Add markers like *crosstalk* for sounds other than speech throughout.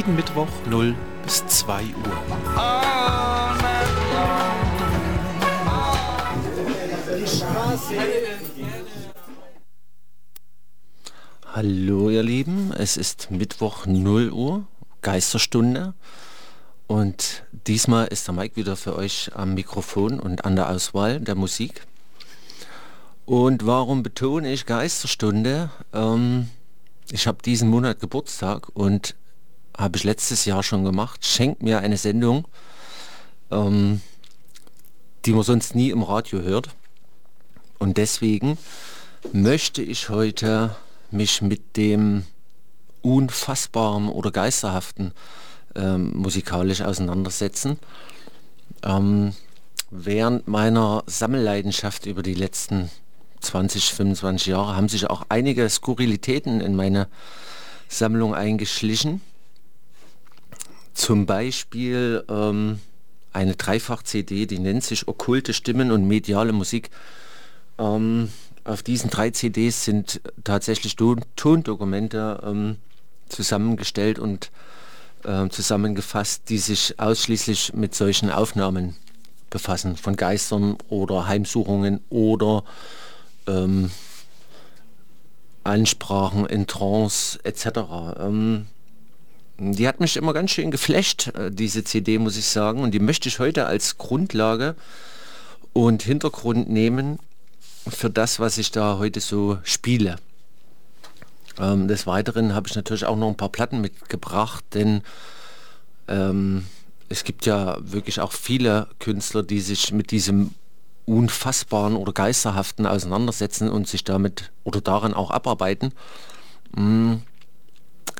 Jeden Mittwoch 0 bis 2 Uhr. Hallo ihr Lieben, es ist Mittwoch 0 Uhr, Geisterstunde und diesmal ist der Mike wieder für euch am Mikrofon und an der Auswahl der Musik. Und warum betone ich Geisterstunde? Ähm, ich habe diesen Monat Geburtstag und habe ich letztes Jahr schon gemacht. Schenkt mir eine Sendung, ähm, die man sonst nie im Radio hört. Und deswegen möchte ich heute mich mit dem unfassbaren oder geisterhaften ähm, musikalisch auseinandersetzen. Ähm, während meiner Sammelleidenschaft über die letzten 20, 25 Jahre haben sich auch einige Skurrilitäten in meine Sammlung eingeschlichen. Zum Beispiel ähm, eine Dreifach-CD, die nennt sich Okkulte Stimmen und mediale Musik. Ähm, auf diesen drei CDs sind tatsächlich Ton Tondokumente ähm, zusammengestellt und äh, zusammengefasst, die sich ausschließlich mit solchen Aufnahmen befassen, von Geistern oder Heimsuchungen oder ähm, Ansprachen in Trance etc. Ähm, die hat mich immer ganz schön geflasht, äh, diese CD, muss ich sagen. Und die möchte ich heute als Grundlage und Hintergrund nehmen für das, was ich da heute so spiele. Ähm, des Weiteren habe ich natürlich auch noch ein paar Platten mitgebracht, denn ähm, es gibt ja wirklich auch viele Künstler, die sich mit diesem unfassbaren oder geisterhaften auseinandersetzen und sich damit oder daran auch abarbeiten. Mm,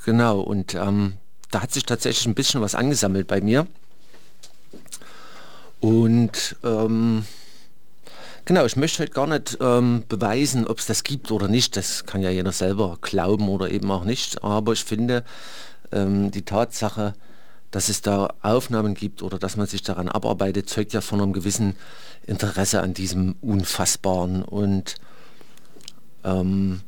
genau, und ähm, da hat sich tatsächlich ein bisschen was angesammelt bei mir. Und ähm, genau, ich möchte heute gar nicht ähm, beweisen, ob es das gibt oder nicht. Das kann ja jeder selber glauben oder eben auch nicht. Aber ich finde ähm, die Tatsache, dass es da Aufnahmen gibt oder dass man sich daran abarbeitet, zeugt ja von einem gewissen Interesse an diesem Unfassbaren. Und ähm,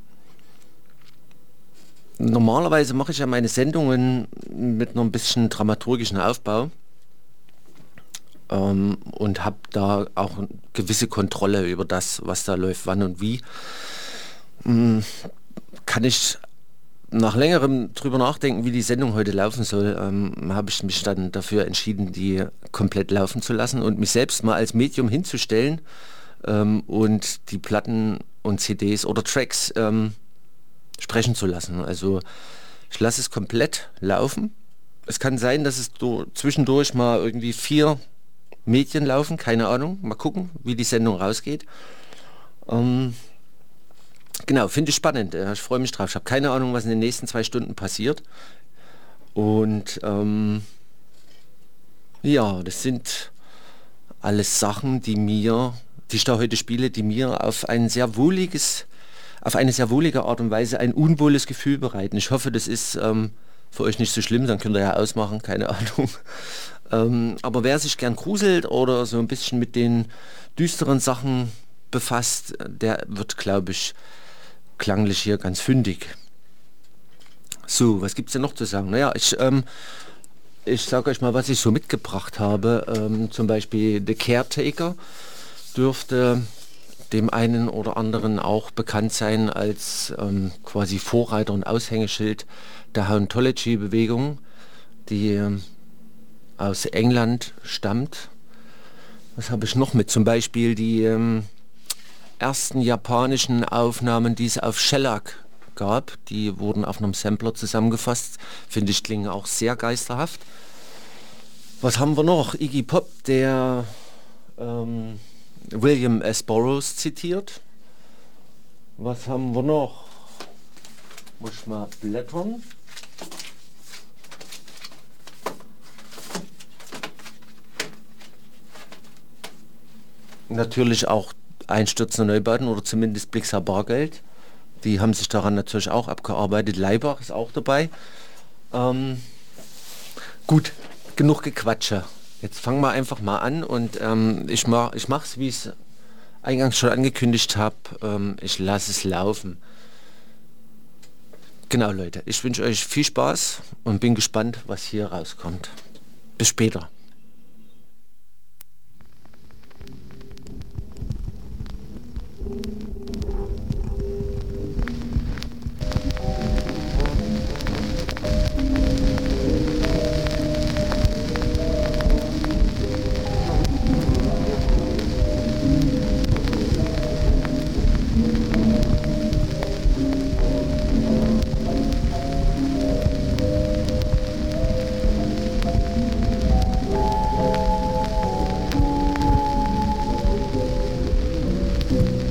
normalerweise mache ich ja meine Sendungen mit einem bisschen dramaturgischen Aufbau ähm, und habe da auch gewisse Kontrolle über das, was da läuft, wann und wie. Ähm, kann ich nach längerem drüber nachdenken, wie die Sendung heute laufen soll, ähm, habe ich mich dann dafür entschieden, die komplett laufen zu lassen und mich selbst mal als Medium hinzustellen ähm, und die Platten und CDs oder Tracks ähm, sprechen zu lassen. Also ich lasse es komplett laufen. Es kann sein, dass es zwischendurch mal irgendwie vier Medien laufen, keine Ahnung. Mal gucken, wie die Sendung rausgeht. Ähm, genau, finde ich spannend. Ich freue mich drauf. Ich habe keine Ahnung, was in den nächsten zwei Stunden passiert. Und ähm, ja, das sind alles Sachen, die mir, die ich da heute spiele, die mir auf ein sehr wohliges, auf eine sehr wohlige Art und Weise ein unwohles Gefühl bereiten. Ich hoffe, das ist ähm, für euch nicht so schlimm, dann könnt ihr ja ausmachen, keine Ahnung. *laughs* Ähm, aber wer sich gern gruselt oder so ein bisschen mit den düsteren Sachen befasst, der wird, glaube ich, klanglich hier ganz fündig. So, was gibt es denn noch zu sagen? Naja, ich, ähm, ich sage euch mal, was ich so mitgebracht habe. Ähm, zum Beispiel The Caretaker dürfte dem einen oder anderen auch bekannt sein als ähm, quasi Vorreiter und Aushängeschild der Hauntology-Bewegung, die ähm, aus England stammt. Was habe ich noch mit? Zum Beispiel die ähm, ersten japanischen Aufnahmen, die es auf Shellac gab. Die wurden auf einem Sampler zusammengefasst. Finde ich klingen auch sehr geisterhaft. Was haben wir noch? Iggy Pop, der ähm, William S. Burroughs zitiert. Was haben wir noch? Muss ich mal blättern. Natürlich auch einstürzende Neubauten oder zumindest Blixer Bargeld. Die haben sich daran natürlich auch abgearbeitet. Leibach ist auch dabei. Ähm, gut, genug Gequatsche. Jetzt fangen wir einfach mal an und ähm, ich mache ich mach's, wie ich es eingangs schon angekündigt habe. Ähm, ich lasse es laufen. Genau Leute, ich wünsche euch viel Spaß und bin gespannt, was hier rauskommt. Bis später. Was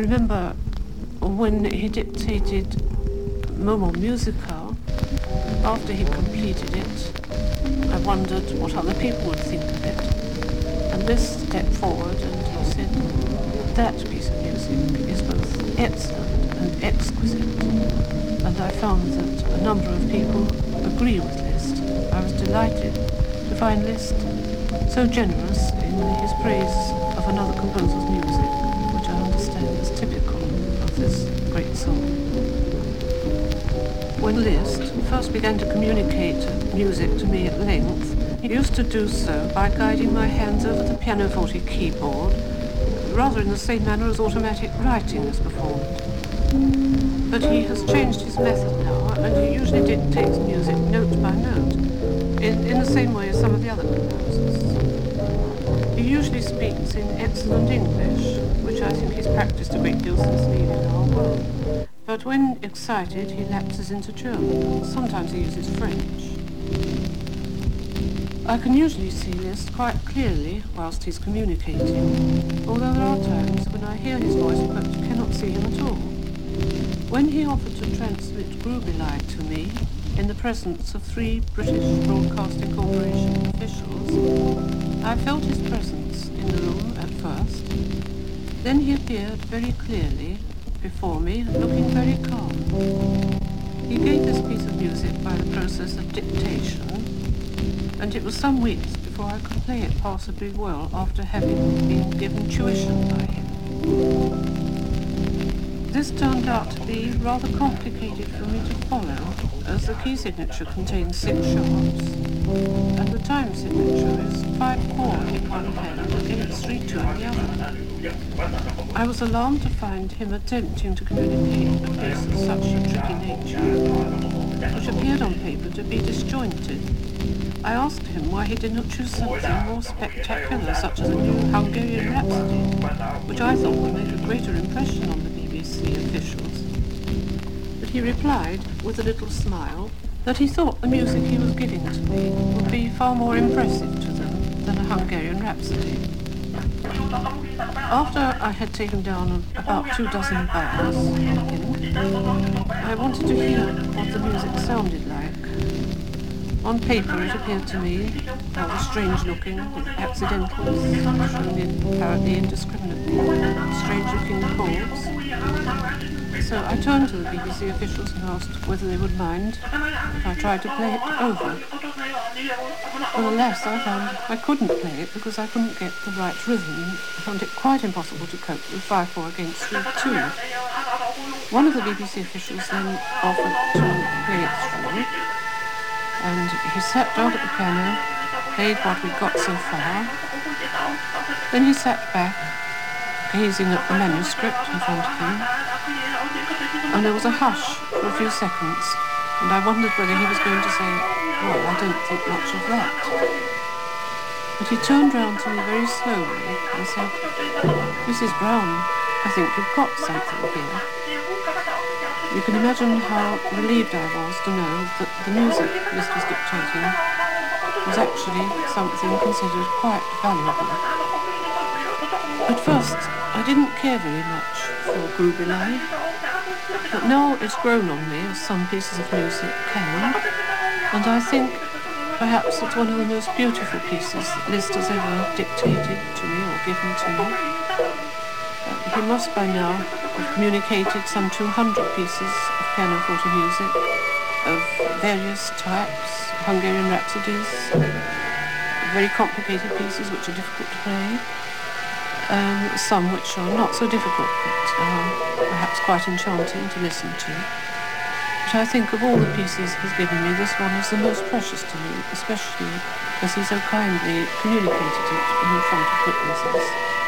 I remember when he dictated Momo Musical, after he completed it, I wondered what other people would think of it. And this stepped forward and he said, that piece of music is both excellent and exquisite. And I found that a number of people agree with Liszt. I was delighted to find Liszt so generous in his praise of another composer's music, When Liszt first began to communicate music to me at length, he used to do so by guiding my hands over the pianoforte keyboard, rather in the same manner as automatic writing is performed. But he has changed his method now and he usually dictates music note by note, in, in the same way as some of the other composers. He usually speaks in excellent English, which I think he's practiced a great deal since leaving our world. But when excited, he lapses into German. Sometimes he uses French. I can usually see Liszt quite clearly whilst he's communicating, although there are times when I hear his voice but cannot see him at all. When he offered to transmit Grübelei to me, in the presence of three British Broadcasting Corporation officials, I felt his presence in the room at first. Then he appeared very clearly before me, looking very calm. He gave this piece of music by the process of dictation, and it was some weeks before I could play it passably well after having been given tuition by him. This turned out to be rather complicated for me to follow, as the key signature contains six sharps, and the time signature is five chord in one hand against three two in the other. I was alarmed to find him attempting to communicate a piece of such a tricky nature, which appeared on paper to be disjointed. I asked him why he did not choose something more spectacular, such as a new Hungarian Rhapsody, which I thought would make a greater impression on the BBC officials. But he replied, with a little smile, that he thought the music he was giving to me would be far more impressive to them than a Hungarian Rhapsody. After I had taken down about two dozen bars I wanted to hear what the music sounded like. On paper it appeared to me rather strange looking, with accidentals apparently indiscriminately, strange looking chords. So I turned to the BBC officials and asked whether they would mind if I tried to play it over. Well, alas, I found I couldn't play it because I couldn't get the right rhythm. I found it quite impossible to cope with 5-4 against 3-2. One of the BBC officials then offered to play it through, and he sat down at the piano, played what we'd got so far. Then he sat back, gazing at the manuscript in front of him, and there was a hush for a few seconds, and I wondered whether he was going to say, well, I don't think much of that. But he turned round to me very slowly and said, Mrs. Brown, I think you've got something here. You can imagine how relieved I was to know that the music Liszt was dictating was actually something considered quite valuable. At first, I didn't care very much for Grübelei, but now it's grown on me as some pieces of music can, and I think perhaps it's one of the most beautiful pieces that Liszt has ever dictated to me or given to me. Uh, he must by now have communicated some 200 pieces of pianoforte music of various types, Hungarian rhapsodies, very complicated pieces which are difficult to play, um, some which are not so difficult but are perhaps quite enchanting to listen to. But I think of all the pieces he's given me, this one is the most precious to me, especially because he so kindly communicated it in front of witnesses.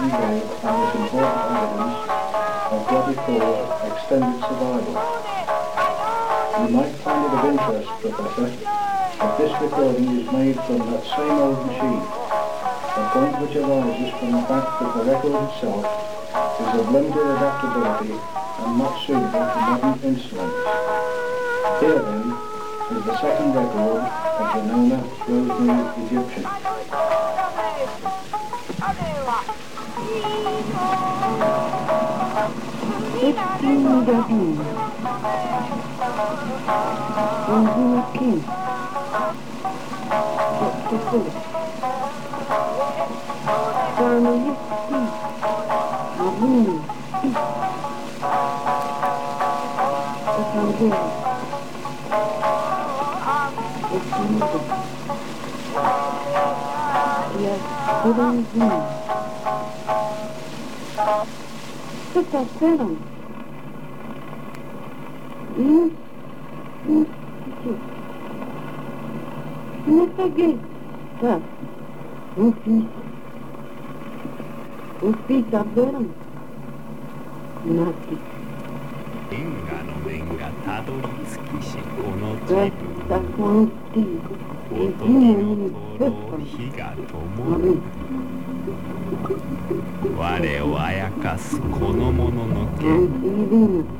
On this important evidence of what he extended survival. You might find it of interest, Professor, that this recording is made from that same old machine, a point which arises from the fact that the record itself is of limited adaptability and not suitable for modern instruments. Here then is the second record of the Nona Rosemary Egyptian. Fifteen dozen. One king. Dr. Philip. Family peace. Abuni. Peace. Evangelium. Equilibrium. Yes, hidden dream. Sister Seven. Yes, かげさ、大きい、大きい食べるなき。天下の面がたどり着きし、この地。火がともる。我をあやかすこの者の剣。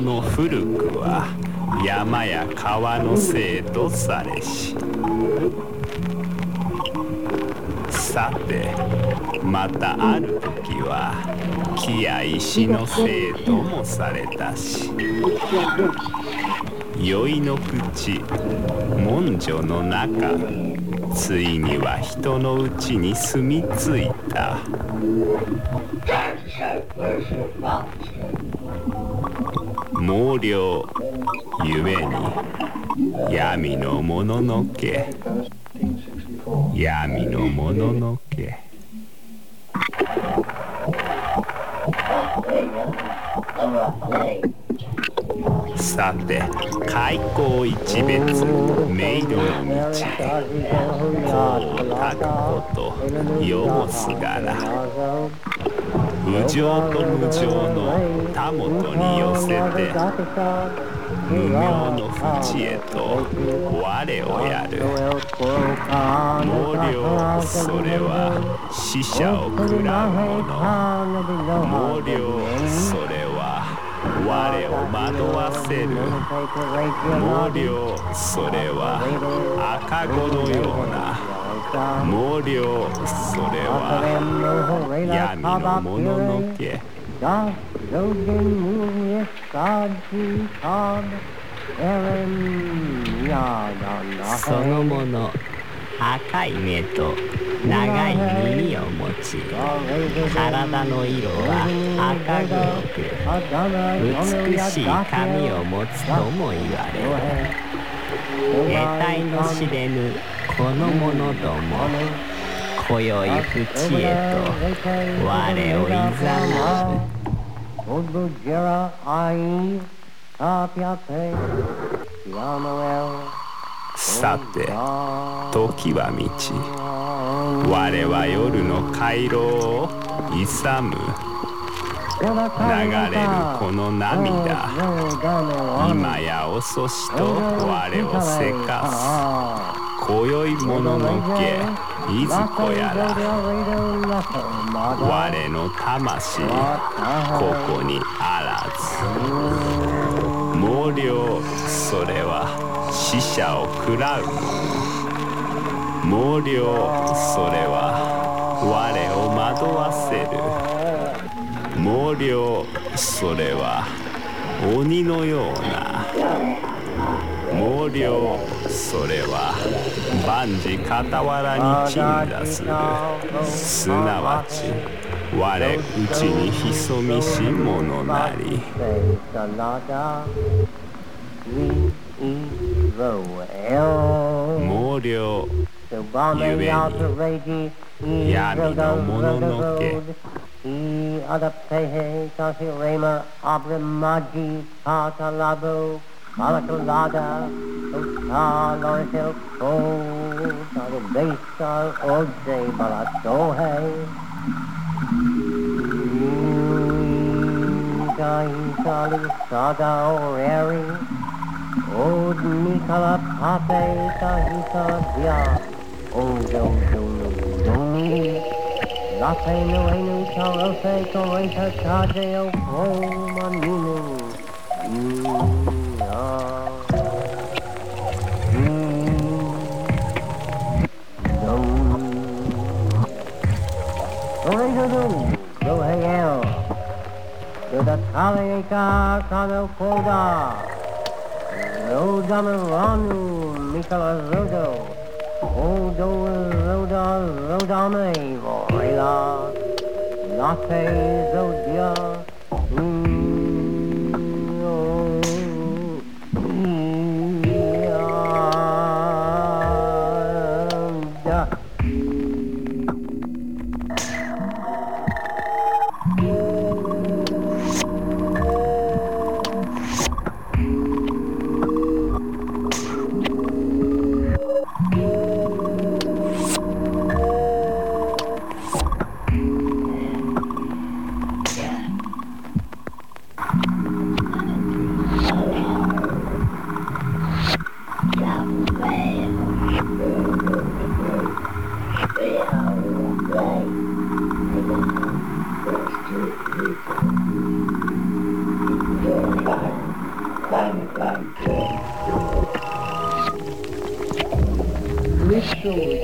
この古くは山や川の生とされし。さてまたある時は木や石の生ともされたし。酔いの口文書の中ついには人のうちに住み着いた。毛量ゆえに闇のもののけ。1864. 闇のもののけ。さて開口一別明度の道へ。こうたくことよもすがら無常と無常のたもとに寄せて無名の淵へと我をやる。毛量それは死者を喰らうもの。毛量それは我を惑わせる。毛量それは赤子のような毛量それは闇のもののけ。Das そのもの赤い目と長い耳を持ち体の色は赤黒く美しい髪を持つとも言われる。得体の知れぬこの者ども今宵淵へと我をいざな。うさて時は満ち我は夜の回廊を勇む。流れるこの涙。今や遅しと我をせかす。今宵もののけいずこやら我の魂ここにあらず。毛量それは死者を喰らうもの。毛量それは我を惑わせる。毛量それは鬼のような。毛量それは万事傍らに鎮座する。すなわち我うちに潜みし者なり。毛量ゆえに闇のもののけ。I adaptehe kasirema abremaji patalabo malakalada utalorsil ko talibesar ode balatohe Sali sada oreri Od Nikala Pape Tahita Dia Odo Dunu Duni Lape Nuenu Charose Koreta Taje O Maninu Koreta Du Do Hegel Do Da Kaleka Kano Koda Rodameranu Mikola Rodo Odo Roda Rodame Vorela Latte Zodia shoulder.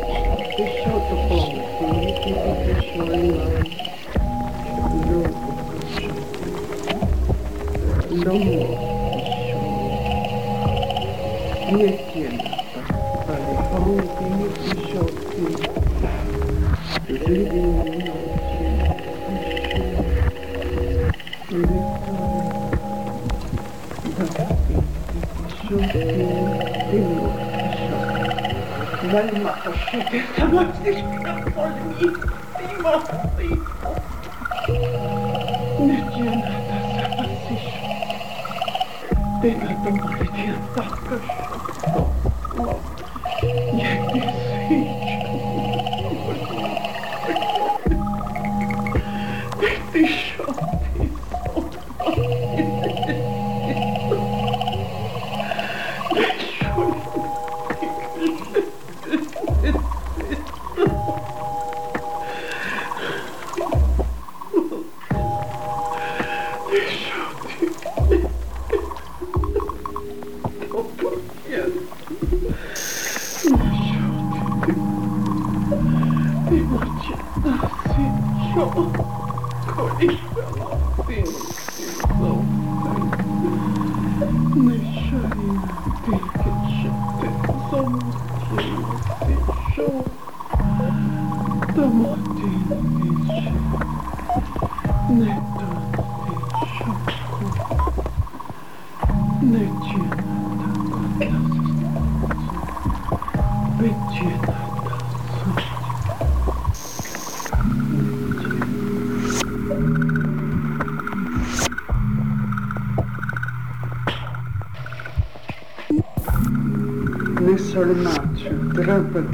Selma, eu vou te deixar sozinha, Selma, Mediana da Sapacista, tenha dor de ataca, chocó, e episídio. Este choque, Deixa eu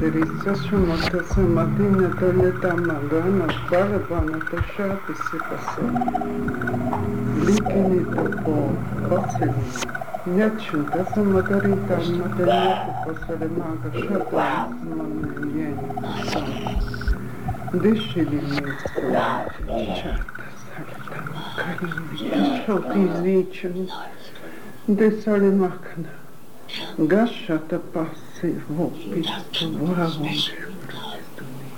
drapaterisa šumata samatina toļetā magana, barabana tašāti sipase. Likini to po paceli. Ņačunta samadarītā materiātu pasare maga šatā smanē jēņu. Dešili mīstu, čata saritama karini, šautī zīčani. се вопит, говора Божия пред думи.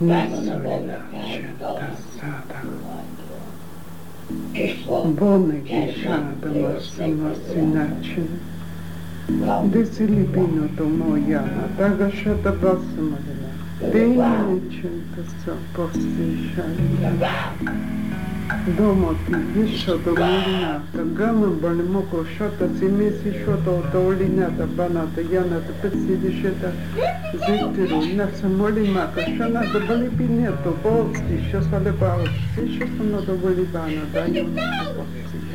Не иначе тазата. Боне гишадама. Де си любиното моя, тагашата басама Де иначе таза постишадама. дома пиздишата мулината, гана бальмоко шота, что то, шота от олинята, баната, яната, петсидишета, зиктиру, наца молимака, шана да бали пинето, болсти, что лебао, все что надо да бали бана, да юна, болсти.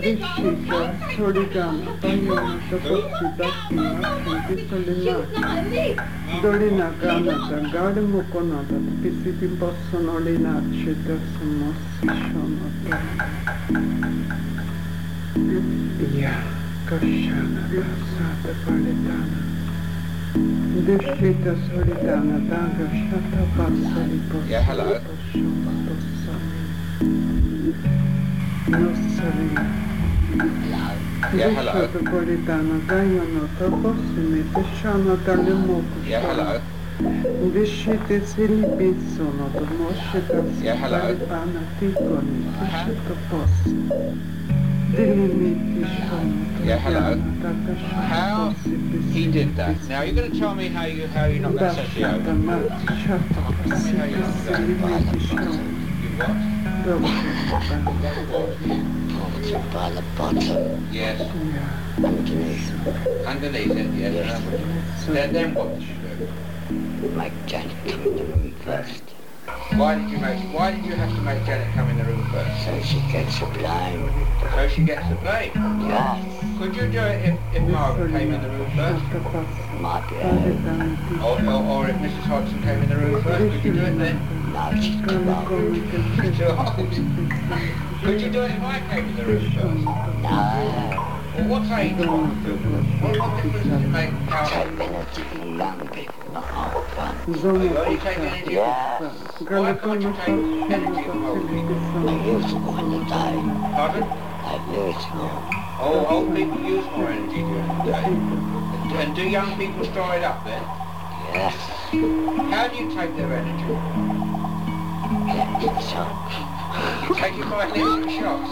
Vescica, origami, pannamata, pochita, pistolina, dolina ganata, gare muconata, pisiti possono le nascite, sono scionata. Ia, casciana, passata, paletana. Descita solitana, daga, sciata, passa, riposa, riposa, riposa. Deshita Solitana Daga Shata Basali Yeah, hello. Yeah, hello. Deshita Politana Gayano Taposimi Deshana Dalimuku Yeah, hello. Dishite silibi sono do moshe da Yeah, hello. Ana tikoni dishite pos. Dilimiti shono. Yeah, hello. How he did that. Now you're going to tell me how you how you knocked that settee over. Da mat chato Tell me how you knocked that. silimiti shono. You what? By the bottom Yes. underneath. Underneath it. Yes. Then then what did you do? Make Janet come in the room first. Why did you make? Why did you have to make Janet come in the room first? So she gets a blame. So she gets the blame. Yes. Could you do it if, if Margaret came in the room first? Might be able. Or, or, or if Mrs. Hodgson came in the room first? Could you do it then? No, she's too old. She's too old. *laughs* Could you do it if I came in the room first? No. Well, what age? What, what difference does it make how Take energy from young people, not old ones. Oh, you only take energy Yes. Why can't you take energy from old people? They use it all in the day. Pardon? They use it all. Oh, old people use more energy during the day. And, and do young people store it up then? Yes. How do you take their energy? Electric shock. You take it by electric shocks.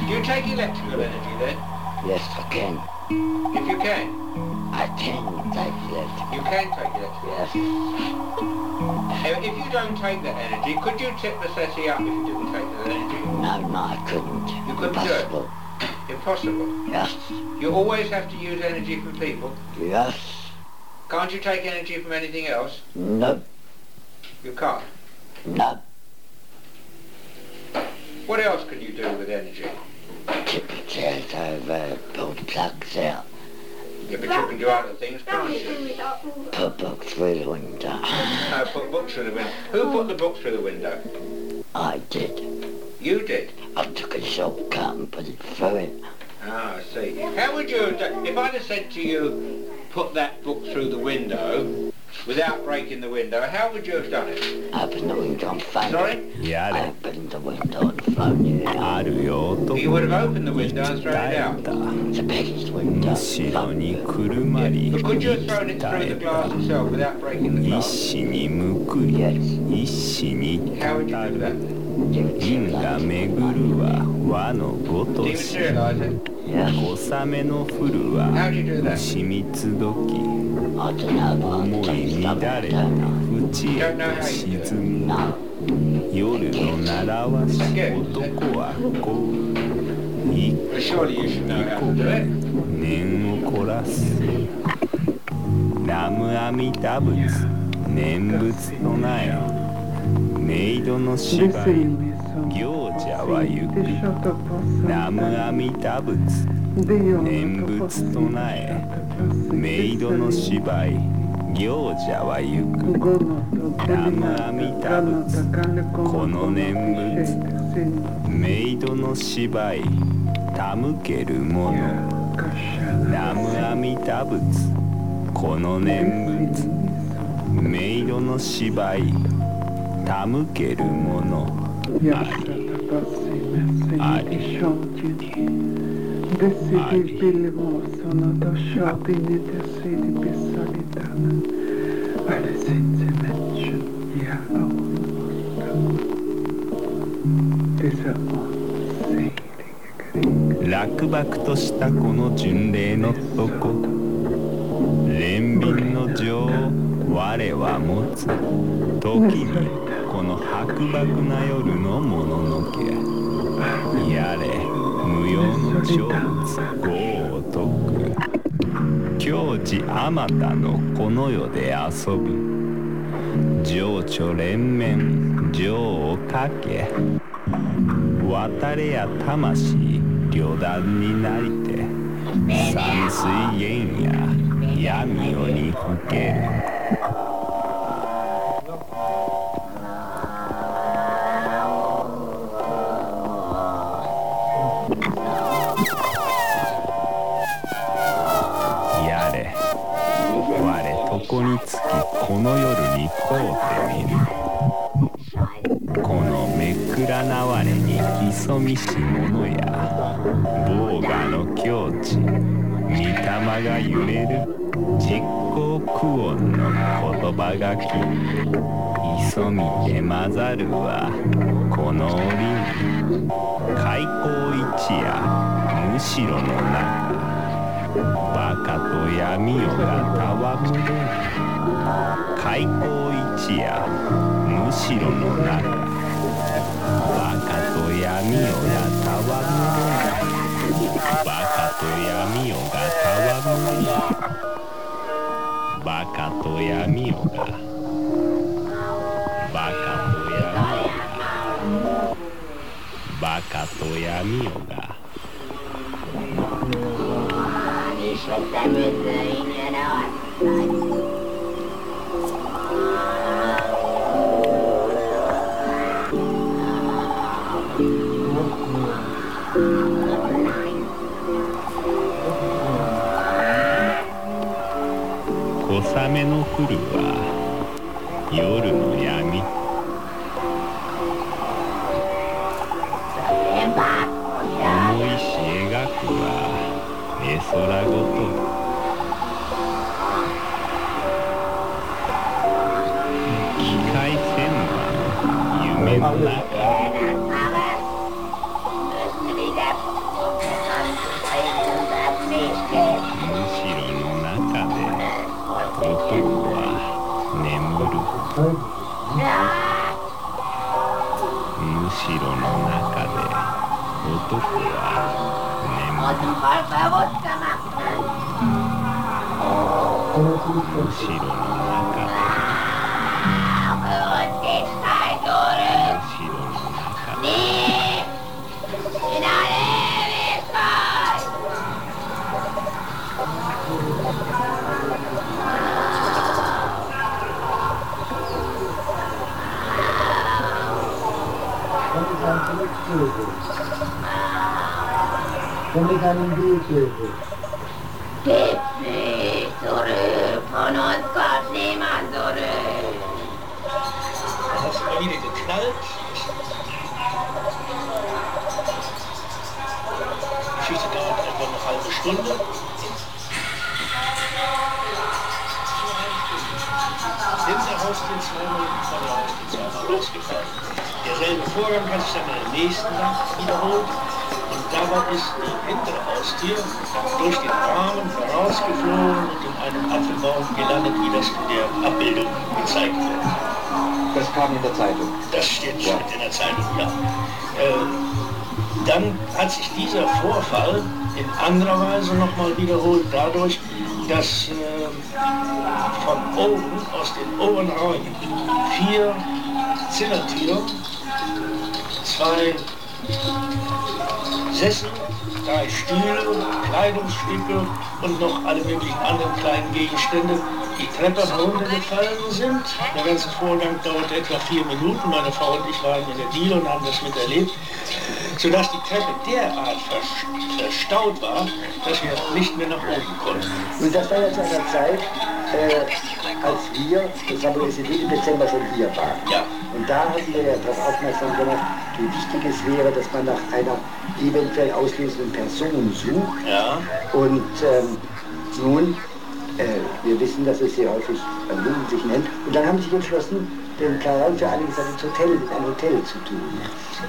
*laughs* you take electrical energy then? Yes, I can. If you can. I can take electric. You can take electrical Yes. If you don't take that energy, could you tip the settee up if you didn't take that energy? No, no, I couldn't. You couldn't do it? Impossible. Impossible. Yes. You always have to use energy from people. Yes. Can't you take energy from anything else? No. You can't. No. What else can you do with energy? Tip the chairs over, pull the plugs out, Yeah, but you can do other things, can't you? put books through the window. No, put books through the window. Who put the books through the window? I did. You did. I took a shortcut and put it through it. Ah, I see. How would you have done, if I'd have said to you, put that book through the window, without breaking the window, how would you have done it? Open the window and phone Sorry? it. やれ Open the window and phone it. あるよと You would have opened the window and thrown it out. The biggest window. 後ろに車に But 吹 could you き have thrown it 絶 through the え glass た itself without breaking the 一 glass? 死にむくり一死に How would you た do る that? 因果巡るは和のごとし Dematerialise it? 小雨の降るは牛蜜時思い。乱れた淵へ沈む夜の習わし男はこう一刻一で念を凝らすラムアミ陀仏念仏のなえメイドの芝居。行者は行く南無阿弥陀仏。念仏唱え。メイドの芝居。行者は行く。南無阿弥陀仏。この念仏。メイドの芝居。手向けるもの南無阿弥陀仏。この念仏。メイドの芝居。手向けるものありあり Decidi bilimosono do shopini decidi bisolitana. Alle sind sie Menschen, ja auch Dieser unselige Krieg. 落幕としたこの巡礼のとこ憐憫の情を我は持つ時にこの白濁な夜のもののけ。やれ無用の成仏業を解く境地あまたのこの世で遊ぶ情緒連綿情をかけ。渡れや魂旅団になりて。山水源や闇夜にふける。このめくらなわれに潜みし者や防我の境地御霊が揺れる実行苦音の言葉がき潜みて混ざるはこの折に開口一夜むしろの中バカと闇夜がたわむれ開口一夜むしろの中。バカと闇夜がたわむバカと闇夜が。たわむバカと闇夜が。バカと闇夜が。バカと闇夜が。小雨の降るは夜の समीकरण दिए zurück, von uns kommt niemand zurück. Hast du mal wieder geknallt? Die Geschichte dauert etwa eine halbe Stunde. Nimm daraus den zweimal von der Ausgezahlt. Derselbe Vorgang hat sich dann in der nächsten Nacht wiederholt. Dabei ist die hintere Haustür durch den Rahmen vorausgeflogen und in einem Apfelbaum gelandet, wie das in der Abbildung gezeigt wird. Das kam in der Zeitung. Das steht, steht in der Zeitung, ja. Äh, dann hat sich dieser Vorfall in anderer Weise nochmal wiederholt, dadurch, dass äh, von oben, aus den oberen Räumen, vier Zillertüren, zwei Sessel, drei Stühle, Kleidungsstücke und noch alle möglichen anderen kleinen Gegenstände die Treppe heruntergefallen sind. Der ganze Vorgang dauerte etwa vier Minuten. Meine Frau und ich waren in der Diele und haben das miterlebt, sodass die Treppe derart verstaut war, dass wir nicht mehr nach oben konnten. Und das war ja zu einer Zeit, äh, als wir, das haben wir im Dezember schon hier waren. Ja. Und da hatten wir ja darauf aufmerksam gemacht, wie wichtig es wäre, dass man nach einer eventuell auslösenden Person sucht. Ja. Und ähm, nun, äh, wir wissen, dass es sehr häufig Lumpen sich nennt. Und dann haben sie sich entschlossen, den Karl für einige Zeit ins Hotel, in ein Hotel zu tun.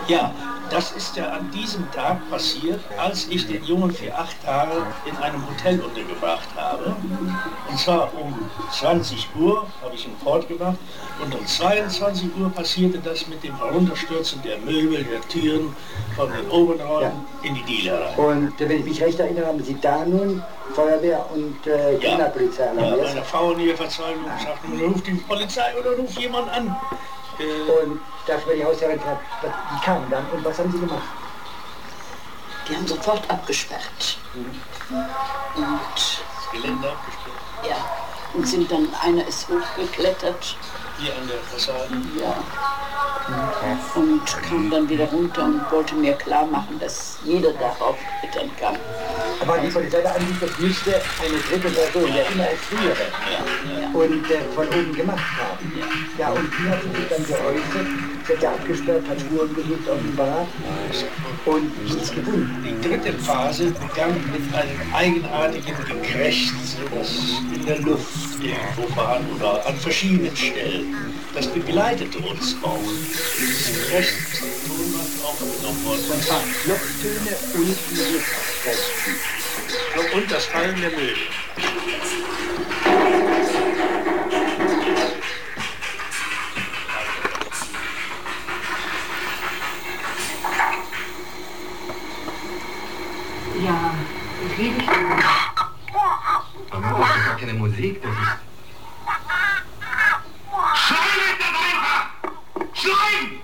Ja, das ist ja an diesem Tag passiert, als ich den Jungen für acht Tage in einem Hotel untergebracht habe. Und zwar um 20 Uhr habe ich ihn fortgebracht und um 22 Uhr passierte das mit dem Herunterstürzen der Möbel, der Türen von den oberen Räumen in die Diele rein. Und äh, wenn ich mich recht erinnere, haben Sie da nun Feuerwehr und äh, Kriminalpolizei Ja, alarmiert. meine Frau in ihrer Verzweiflung sagt, nun ruft die Polizei oder ruft jemand an. Und darf mir die Hausherrin fragen, die kamen dann und was haben Sie gemacht? Die haben sofort abgesperrt. Und Das Geländer abgesperrt. ja, und sind dann, einer ist hochgeklettert, Hier an der Fassade. ja, und kam dann wieder runter und wollte mir klar machen, dass jeder darauf klettern kann. Aber die Polizei der Ansicht, das müsste eine dritte Person, der immer als frühere, und äh, von oben gemacht haben. Ja, und die hat sich dann geäußert, ja abgesperrt, hat Spuren gesucht offenbar und nichts gefunden. Die dritte Phase begann mit einem eigenartigen Gekrächze, das in der Luft irgendwo war, an verschiedenen Stellen. Das begleitete uns auch. Dieses Gekrächze Tonband aufgenommen worden. Und zwar Klopftöne und dieses Krächzen. Und das Fallen der Möbel. Ja, rede ich über. Aber das ist gar keine Musik, das ist... Schreien ist das einfach! Schreien!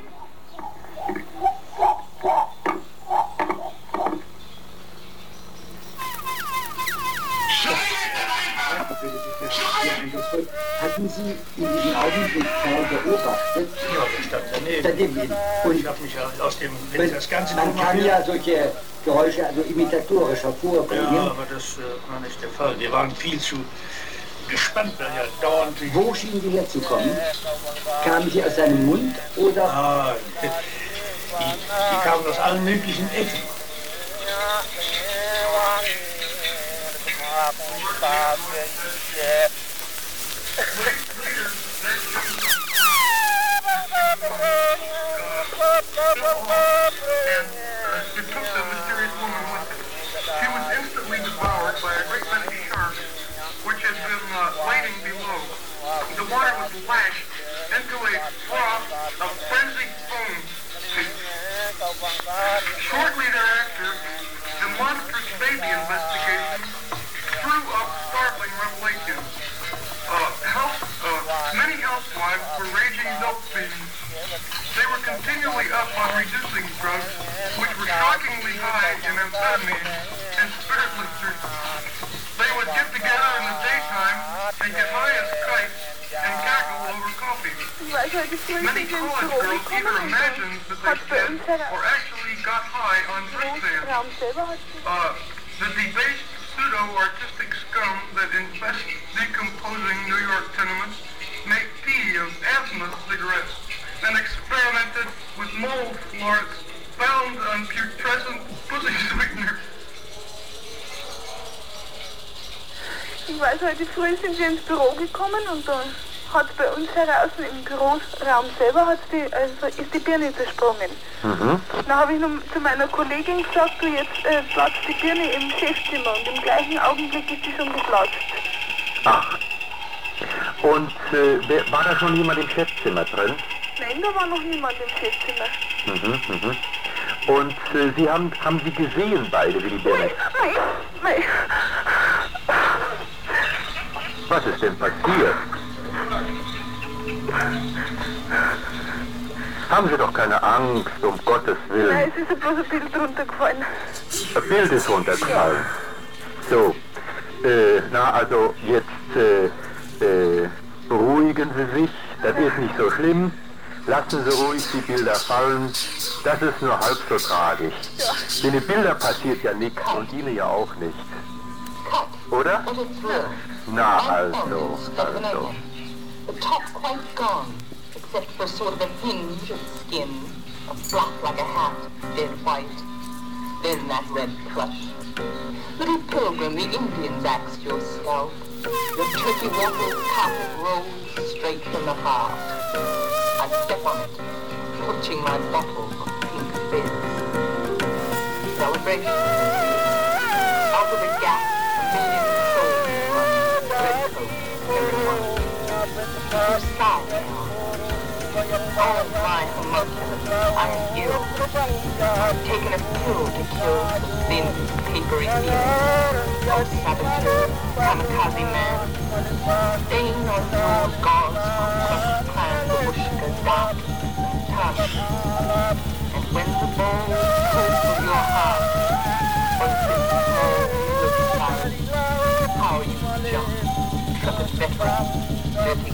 Hatten Sie in diesem Augenblick Karl beobachtet? Ja, der stand daneben. Daneben. Und Ich habe mich ja aus dem, ich das Ganze man kann ja solche Geräusche also imitatorisch hervorbringen. Ja, aber das äh, war nicht der Fall. Wir waren viel zu gespannt, weil ja dauernd... Wo schienen Sie herzukommen? Kamen Sie aus seinem Mund oder? Ah, die, die kamen aus allen möglichen Ecken. *laughs* continually up on reducing drugs, which were shockingly high in amphetamine and spirit lifters. They would get together in the daytime and get high as kites and cackle over coffee. Many college girls either imagined that they did or actually got high on drink sales. Uh, the debased pseudo-artistic scum that infest decomposing New York tenements make tea of asthma cigarettes and experimented mold florets found on putrescent pussy *laughs* sweeteners. Ich weiß, heute früh sind wir ins Büro gekommen und da hat bei uns draußen im Büroraum selber hat's die, also ist die Birne zersprungen. Mhm. Dann habe ich noch zu meiner Kollegin gesagt, du jetzt äh, platzt die Birne im Chefzimmer und im gleichen Augenblick ist sie schon geplatzt. Ach. Und äh, wer- war da schon jemand im Chefzimmer drin? Nein, da war noch niemand im Chefzimmer. Mhm, mhm. Und äh, Sie haben, haben Sie gesehen beide, wie die Birne... Mei, mei. Was ist denn passiert? Haben Sie doch keine Angst, um Gottes Willen. Nein, es ist ja bloß ein Bild runtergefallen. Ein Bild ist runtergefallen. So, äh, na also jetzt äh, äh, beruhigen Sie sich, das ist nicht so schlimm. Lassen Sie ruhig die Bilder fallen, das ist nur halb so tragisch. Denn den Bilder passiert ja nichts und Ihnen ja auch nicht. Oder? Na also, also. The top quite gone, except for sort of a hinge of skin, of black like a hat, dead white. Then that red plush. Little pilgrim, the Indians axed your scalp. Your turkey waffles, carpet rolls, straight from the heart. I step on it, twitching my bottle of pink fizz. Celebration. Out of the gap, a million souls run. Red coat, everyone. You sigh now. Oh my homunculus, I am ill. I've taken a pill to kill the thin, papery feelings. Oh saboteur, kamikaze man. Stain on your gauze from dark, tough. And when the ball pulls from your heart, it's small, you look silent. How you jump, trumpet veteran, dirty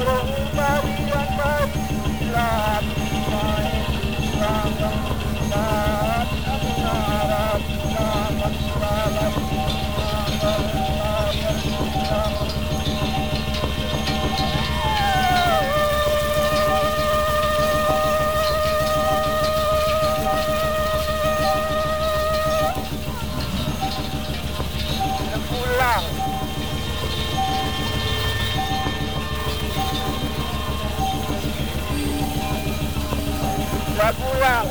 Thank you. Vai pro lado.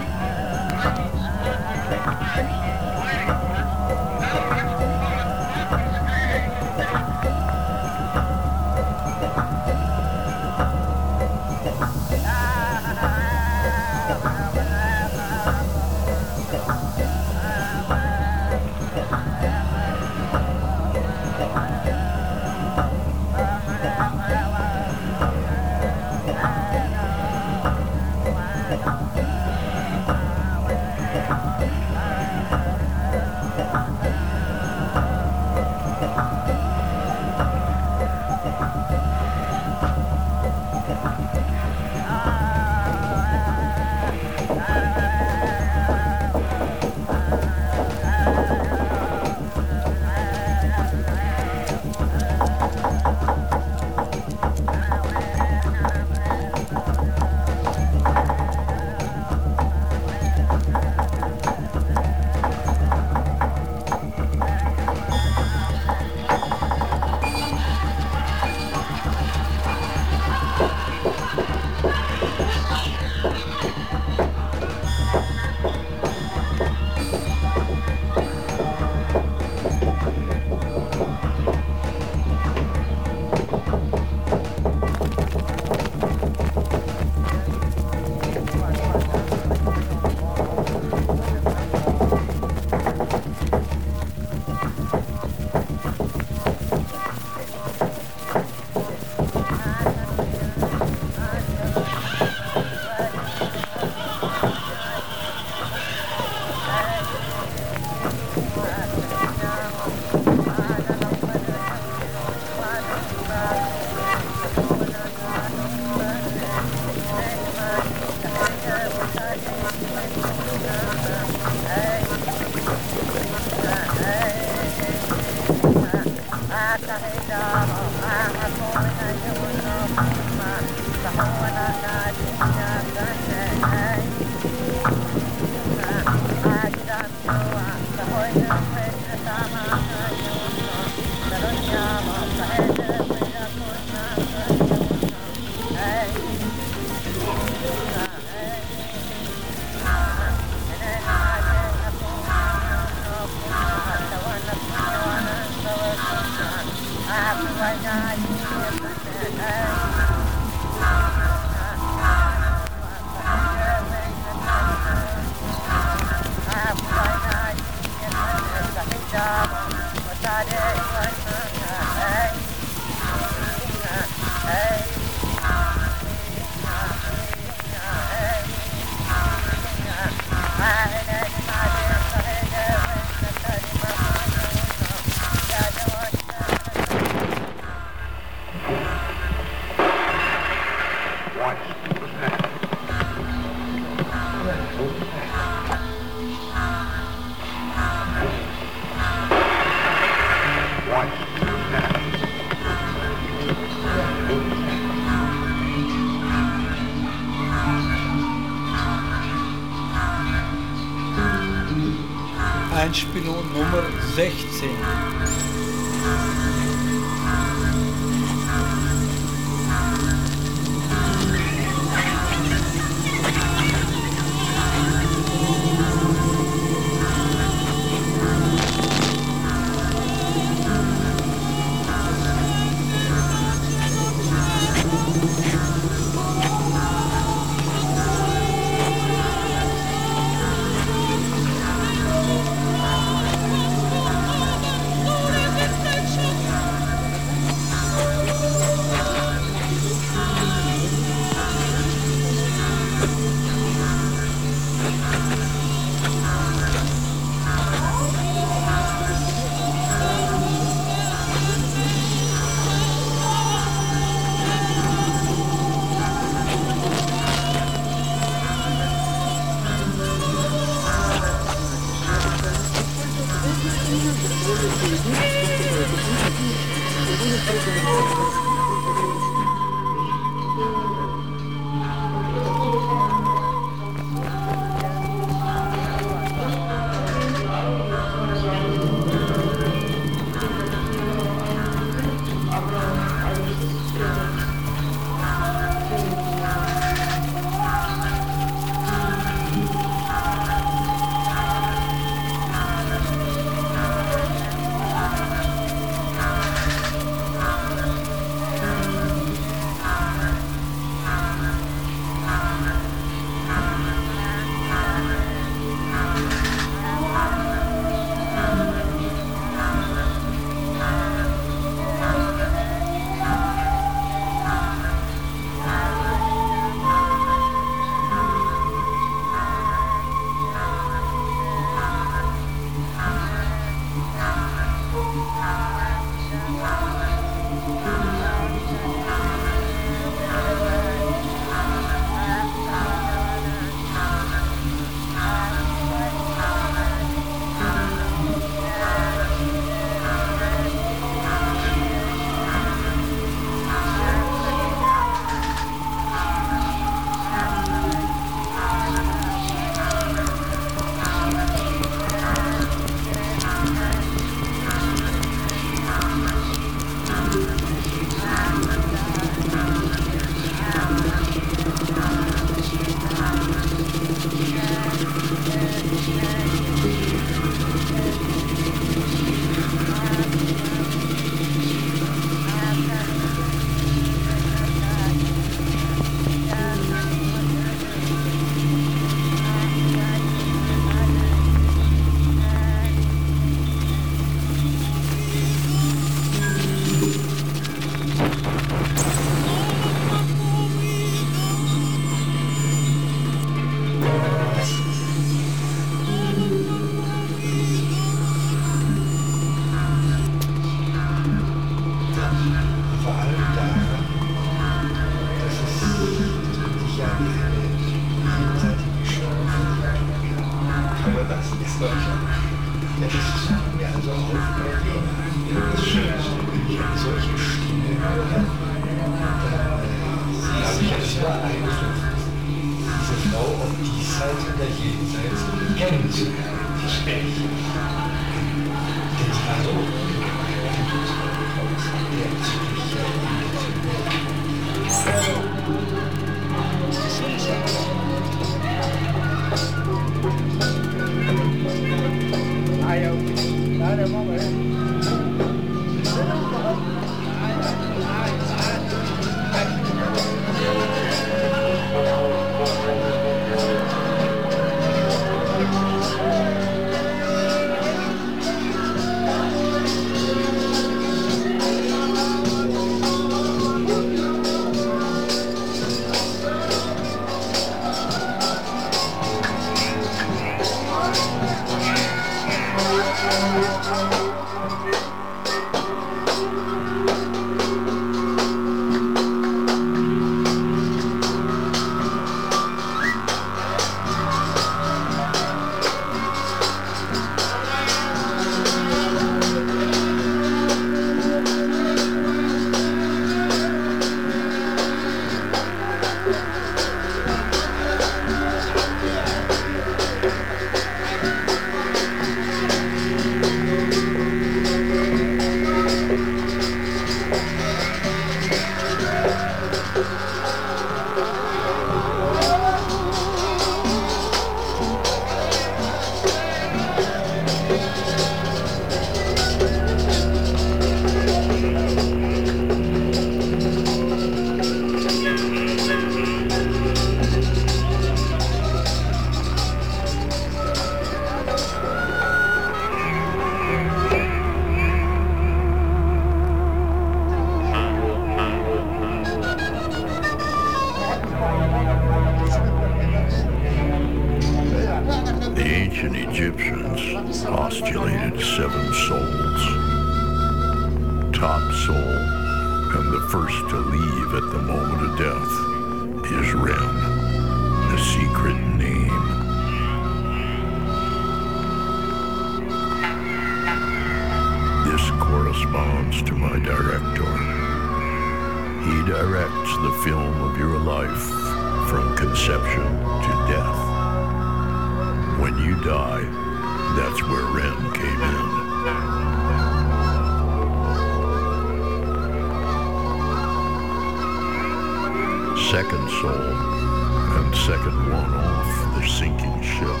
Second soul and second one off the sinking ship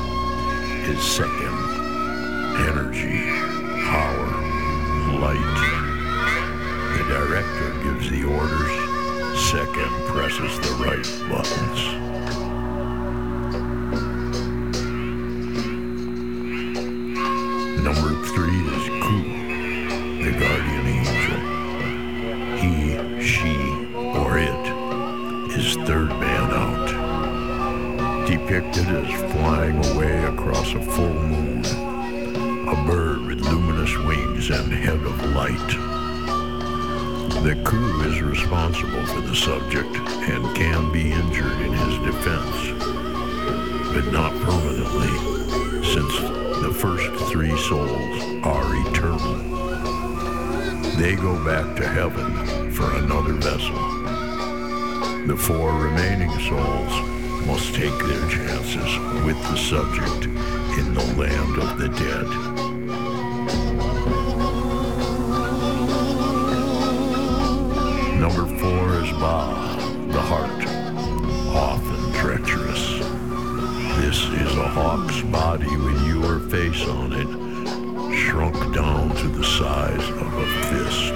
is second energy, power, light. The director gives the orders, Sekem presses the right buttons. Number three is Khu, the guardian Depicted as flying away across a full moon, a bird with luminous wings and head of light. The Khu is responsible for the subject and can be injured in his defense, but not permanently, since the first three souls are eternal. They go back to heaven for another vessel. The four remaining souls must take their chances with the subject in the land of the dead. Number four is Ba, the heart, often treacherous. This is a hawk's body with your face on it, shrunk down to the size of a fist.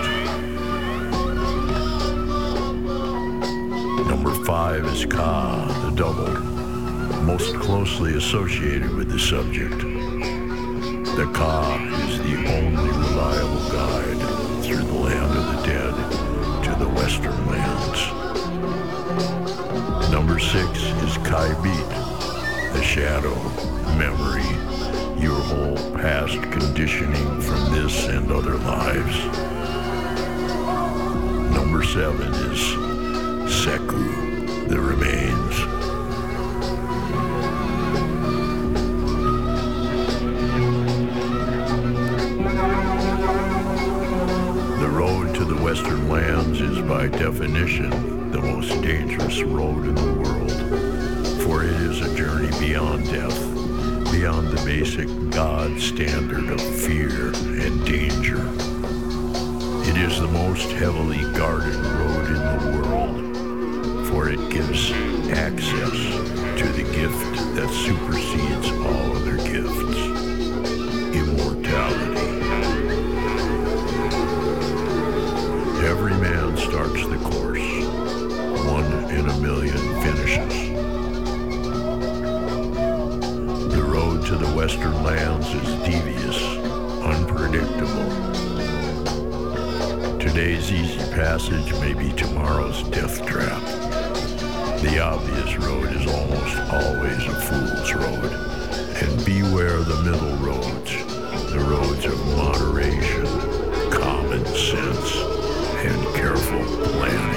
Number five is Ka, double, most closely associated with the subject. The Ka is the only reliable guide through the land of the dead to the western lands. Number six is Kai Beat, the shadow, memory, your whole past conditioning from this and other lives. Number seven is Sekhu, the remains. Road in the world, for it is a journey beyond death, beyond the basic God standard of fear and danger. It is the most heavily guarded road in the world, for it gives access to the gift that supersedes all other gifts, lands is devious, unpredictable. Today's easy passage may be tomorrow's death trap. The obvious road is almost always a fool's road. And beware the middle roads, the roads of moderation, common sense, and careful planning.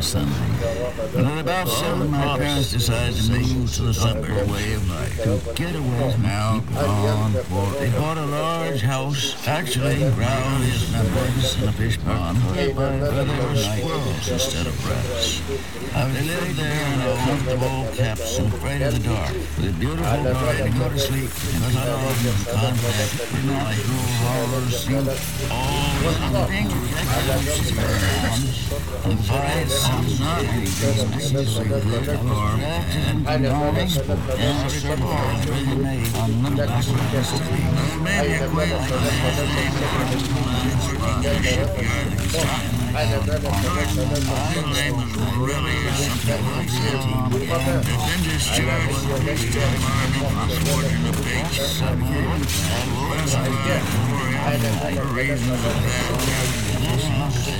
Park Sunday. And at about seven, my parents decided to move to the suburb way of life to get away from people on board. They bought a large house, actually ground his members in a fish pond, where there were squirrels instead of rats. I was living there in a comfortable caps and afraid of the dark, with a beautiful garden to go to sleep, because I was in contact with true horrors seemed always undangerous. And besides, I'm not good or bad, and knowledge and a support really made on little backgrounds to me. Maybe a quick I blame it really or something like that. The vendor's charge for Mr. Marvin was the beach. For reasons of that.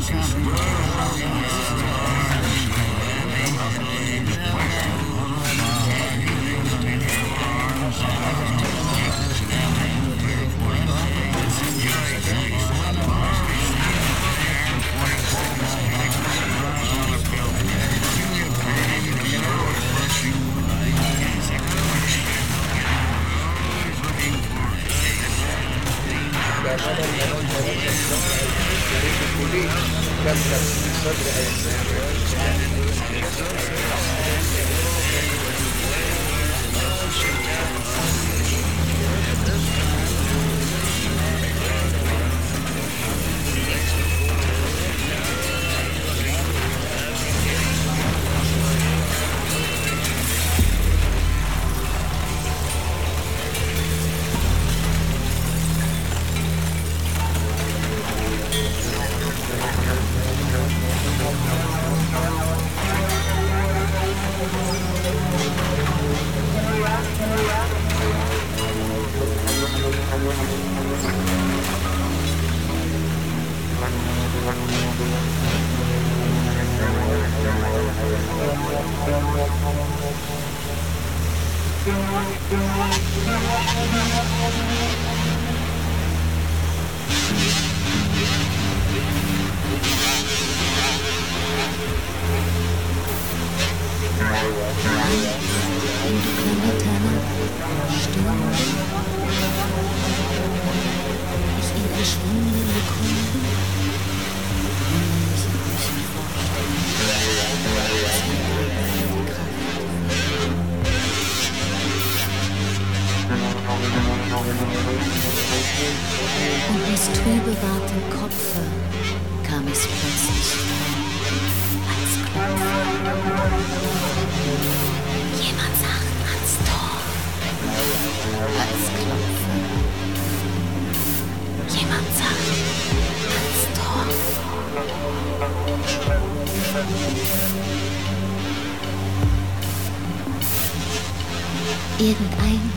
Venga.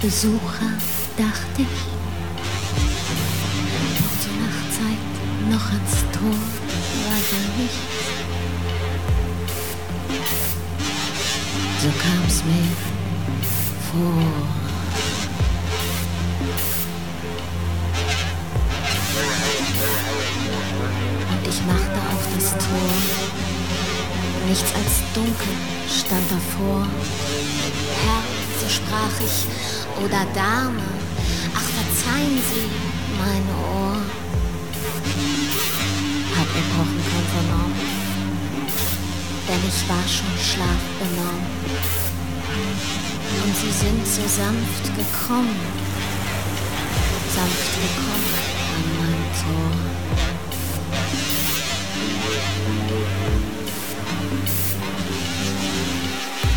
z. gekommen, sanft gekommen an mein Tor.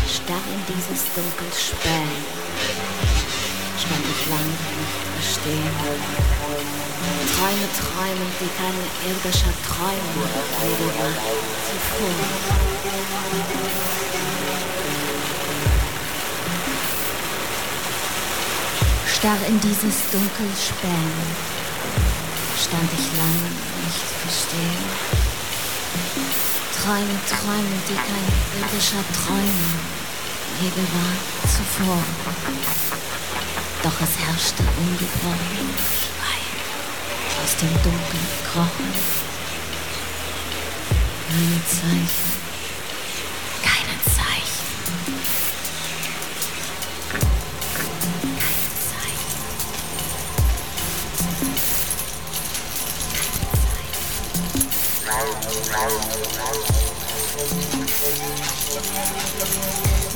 Starr in dieses Dunkel spähen, stand ich lange nicht verstehen. Träume träumen, die kein irdischer Träume jede Nacht zuvor. Starr in dieses Dunkel spähen, stand ich lange nicht verstehen. Träume träumen, die kein irdischer Träume je gewahrt zuvor. Doch es herrschte ungebrochen Schweigen aus dem Dunkel krochen. Keine Zeichen,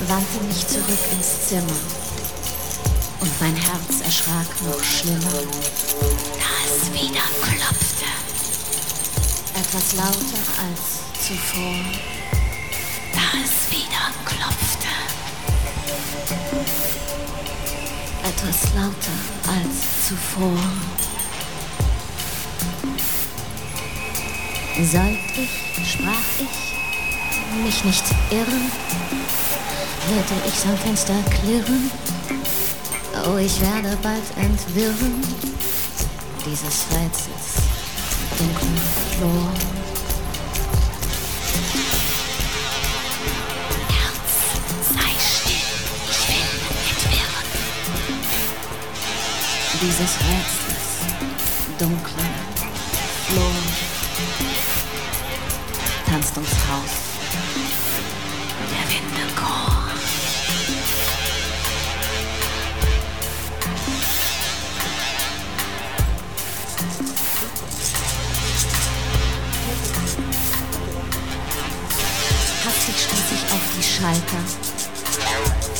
wandte mich zurück ins Zimmer und mein Herz erschrak noch schlimmer, da es wieder klopfte. Etwas lauter als zuvor, da es wieder klopfte. Etwas lauter als zuvor. Sollt ich, sprach ich, mich nicht irren? hörte ich am Fenster klirren. Oh, ich werde bald entwirren dieses Rätsels dunklen Flor. Herz, sei still, ich will entwirren dieses Rätsels dunklen Flor. Leistungshaus. Der Windechor. Hat sich schließlich auf die Schalter.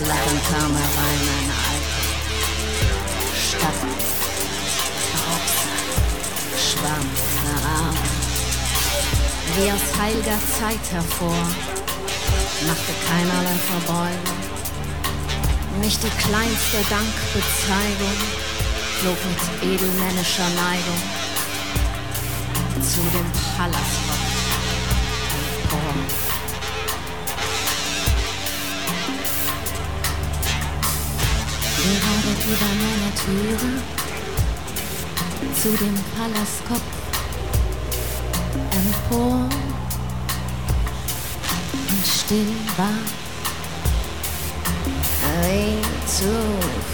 Lachen Wie aus heiliger Zeit hervor, machte keinerlei Verbeugung. Nicht die kleinste Dankbezeigung flog mit edelmännischer Neigung zu dem Palasthof empor. Gerade über meiner Türe zu dem Palastkopf empor und still war wie zuvor.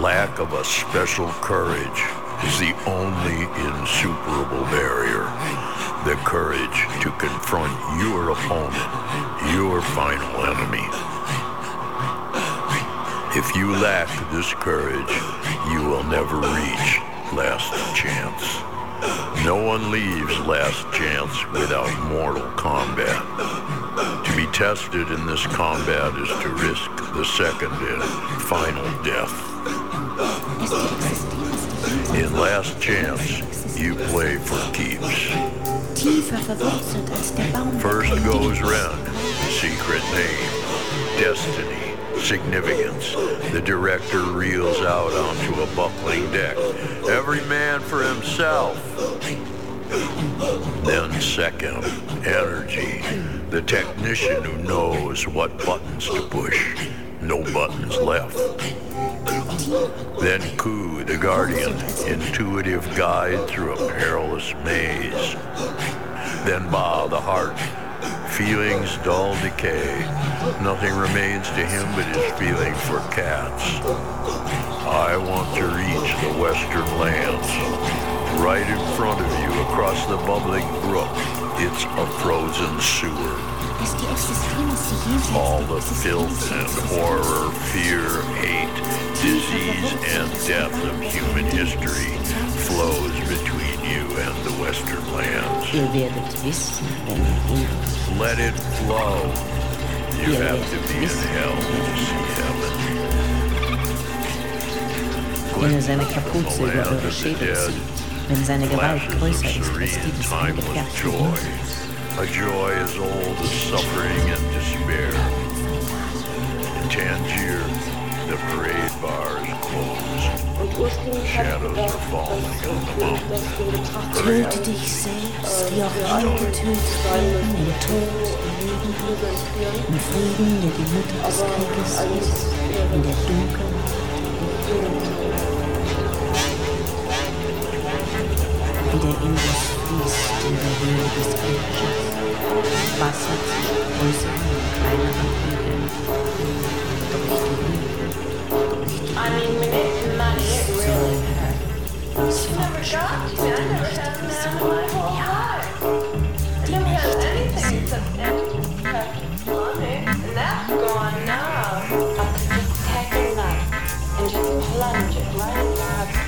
lack of a special courage is the only insuperable barrier. The courage to confront your opponent, your final enemy. If you lack this courage, you will never reach last chance. No one leaves last chance without mortal combat. To be tested in this combat is to risk the second and final death. In last chance, you play for keeps. First goes. Ren, secret name, destiny, significance. The director reels out onto a buckling deck. Every man for himself. Then second, energy. The technician who knows what buttons to push. No buttons left. Then Khu, the guardian, intuitive guide through a perilous maze. Then Ba, the heart, feelings dull decay. Nothing remains to him but his feeling for cats. I want to reach the western lands. Right in front of you, across the bubbling brook, it's a frozen sewer. Dass die Existenz die jenseits All the filth and horror, fear, hate, disease, and death of human history flows between you and the western lands. Ihr werdet wissen, wenn ihr hinkommt. Let it flow. You have to be in hell to see heaven. Wenn seine Kapuze über eure Schädel zieht, wenn seine Gewalt größer ist als die des. Mondes. A joy as old as suffering and despair. In Tangier, the parade bars close. Shadows are falling on the mountain. Töte dich selbst, wie auch wir getötet werden, im Tod, im Leben, im Frieden, der die Mutter des Krieges ist, in der Dunkelheit. Wie der Indus fließt in der Höhe des Gletschers. Wasser zwischen größeren und kleineren Hügeln. Durch die Hügel, durch die I mean, when it's money, it really Es never got to me. I never had a man in my whole life. I never had anything except money, and that's gone now. I could just a knife and just plunge it right into her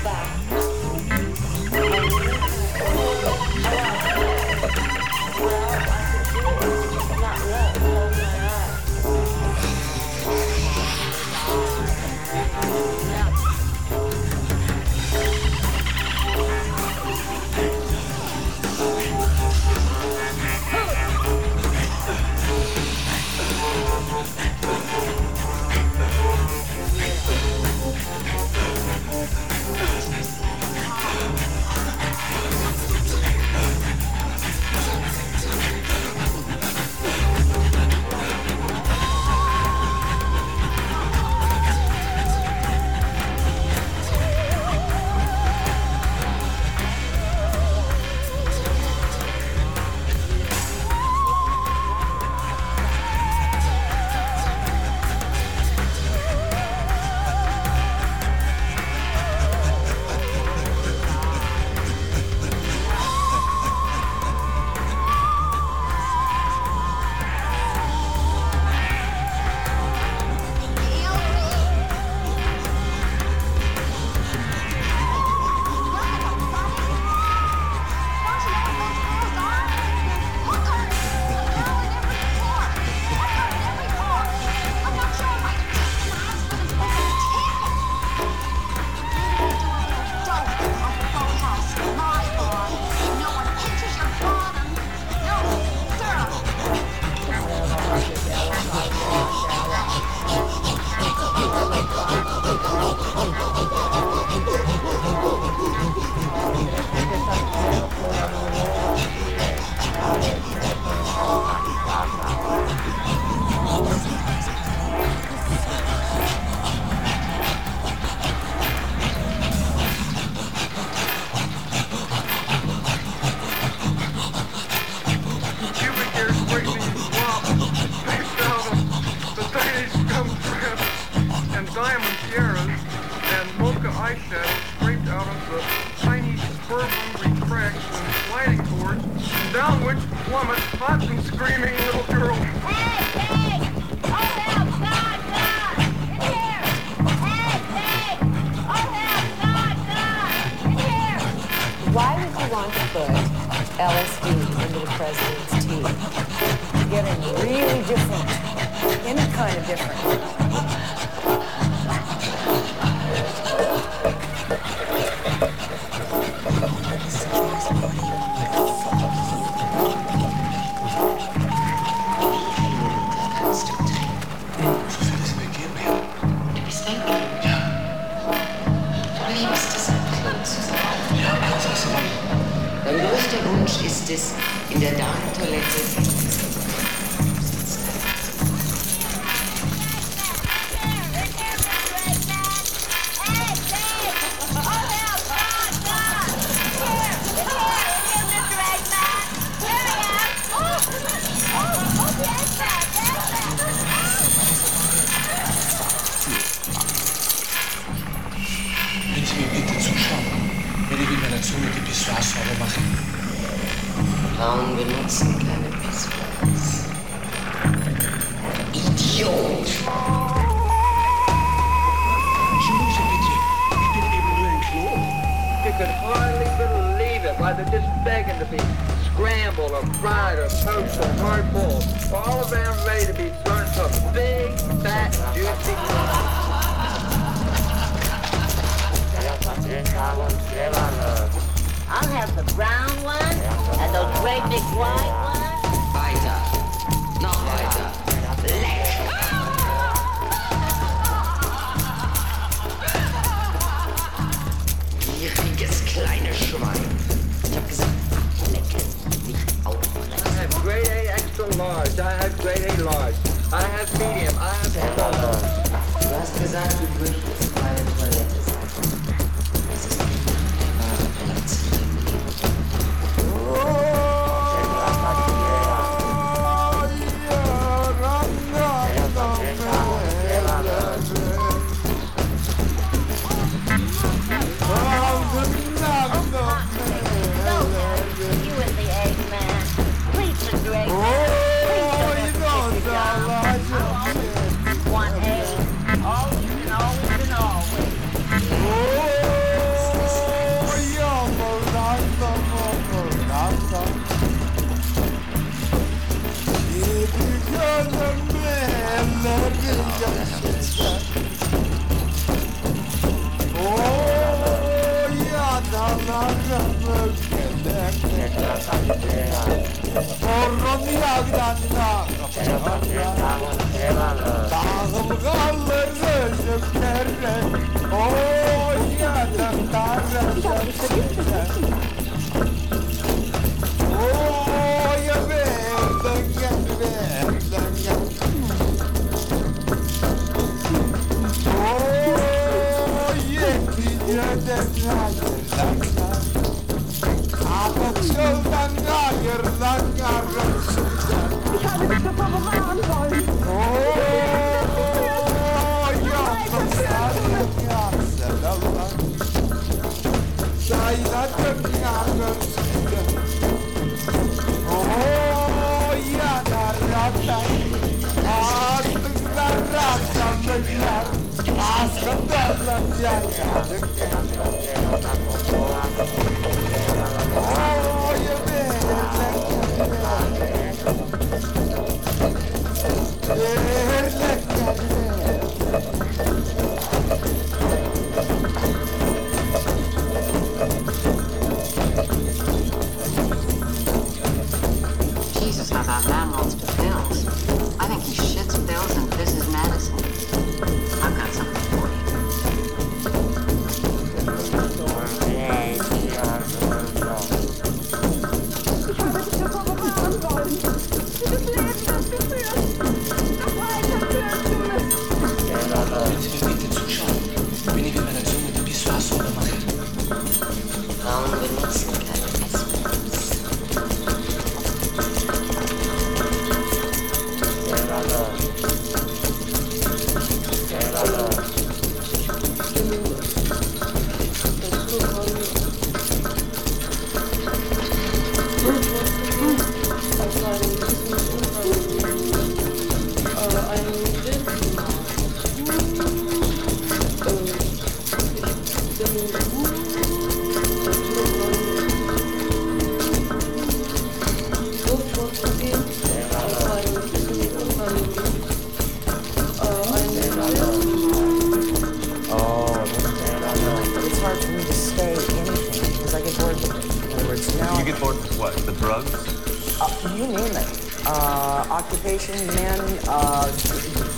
occupation, men. Uh,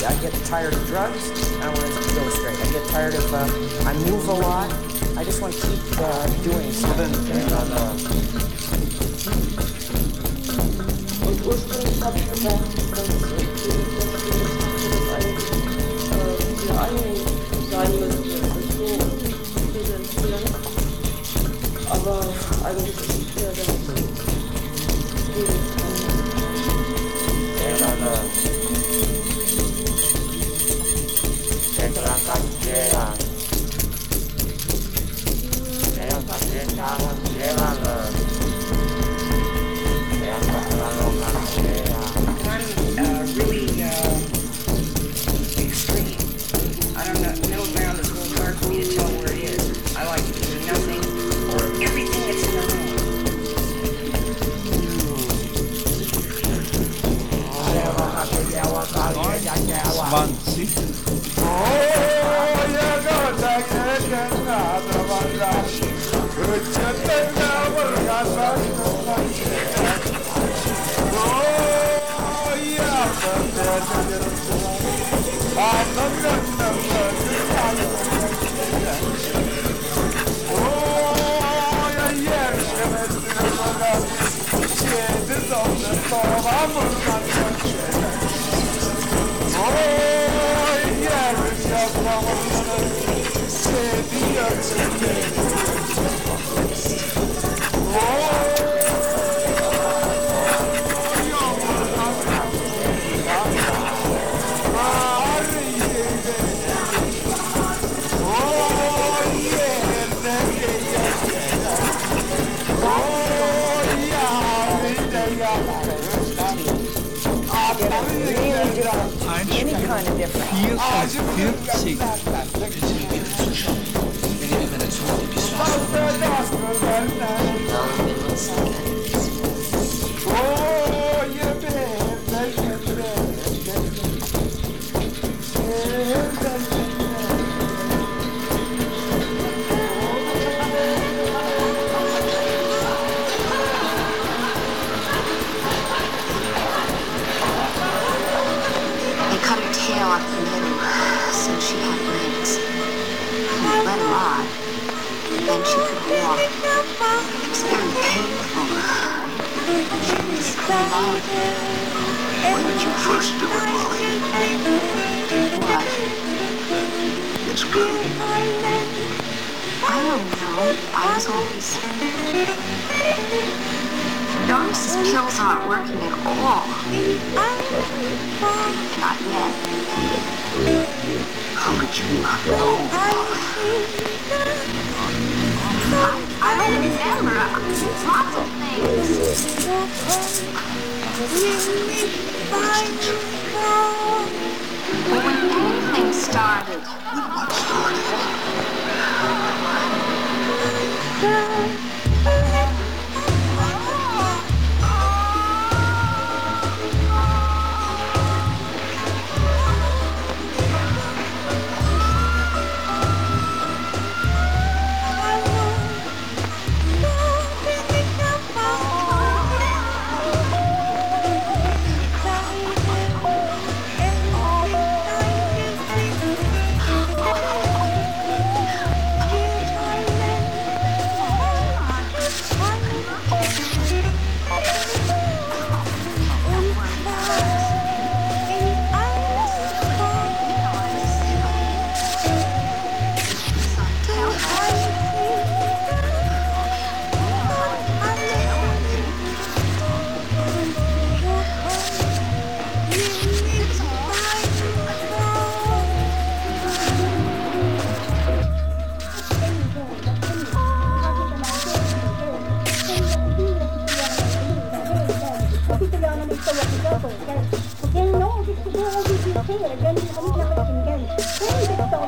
I get tired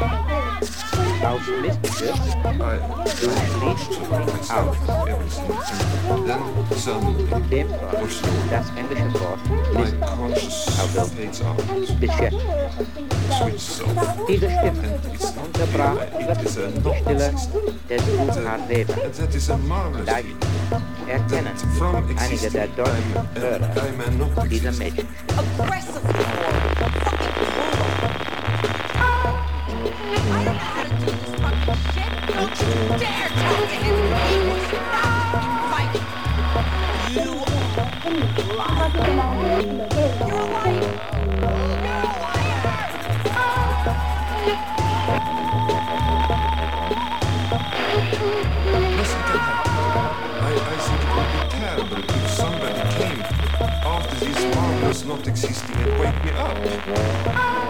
Outlet. Outlet. Out. Then suddenly. Dip. Das englische Wort. List. Outlet. Beschäftigt. Diese Stimme unterbrach übertrieben Stille erkennen einige der deutschen Hörer dieser Mädchen. Not existing and wake me up.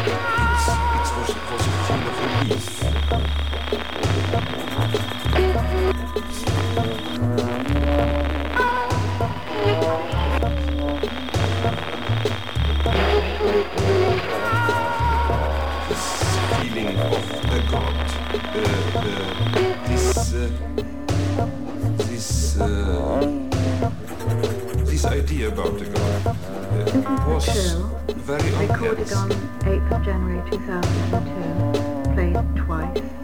house. Chill. Very Recorded on 8th January 2002. Played twice.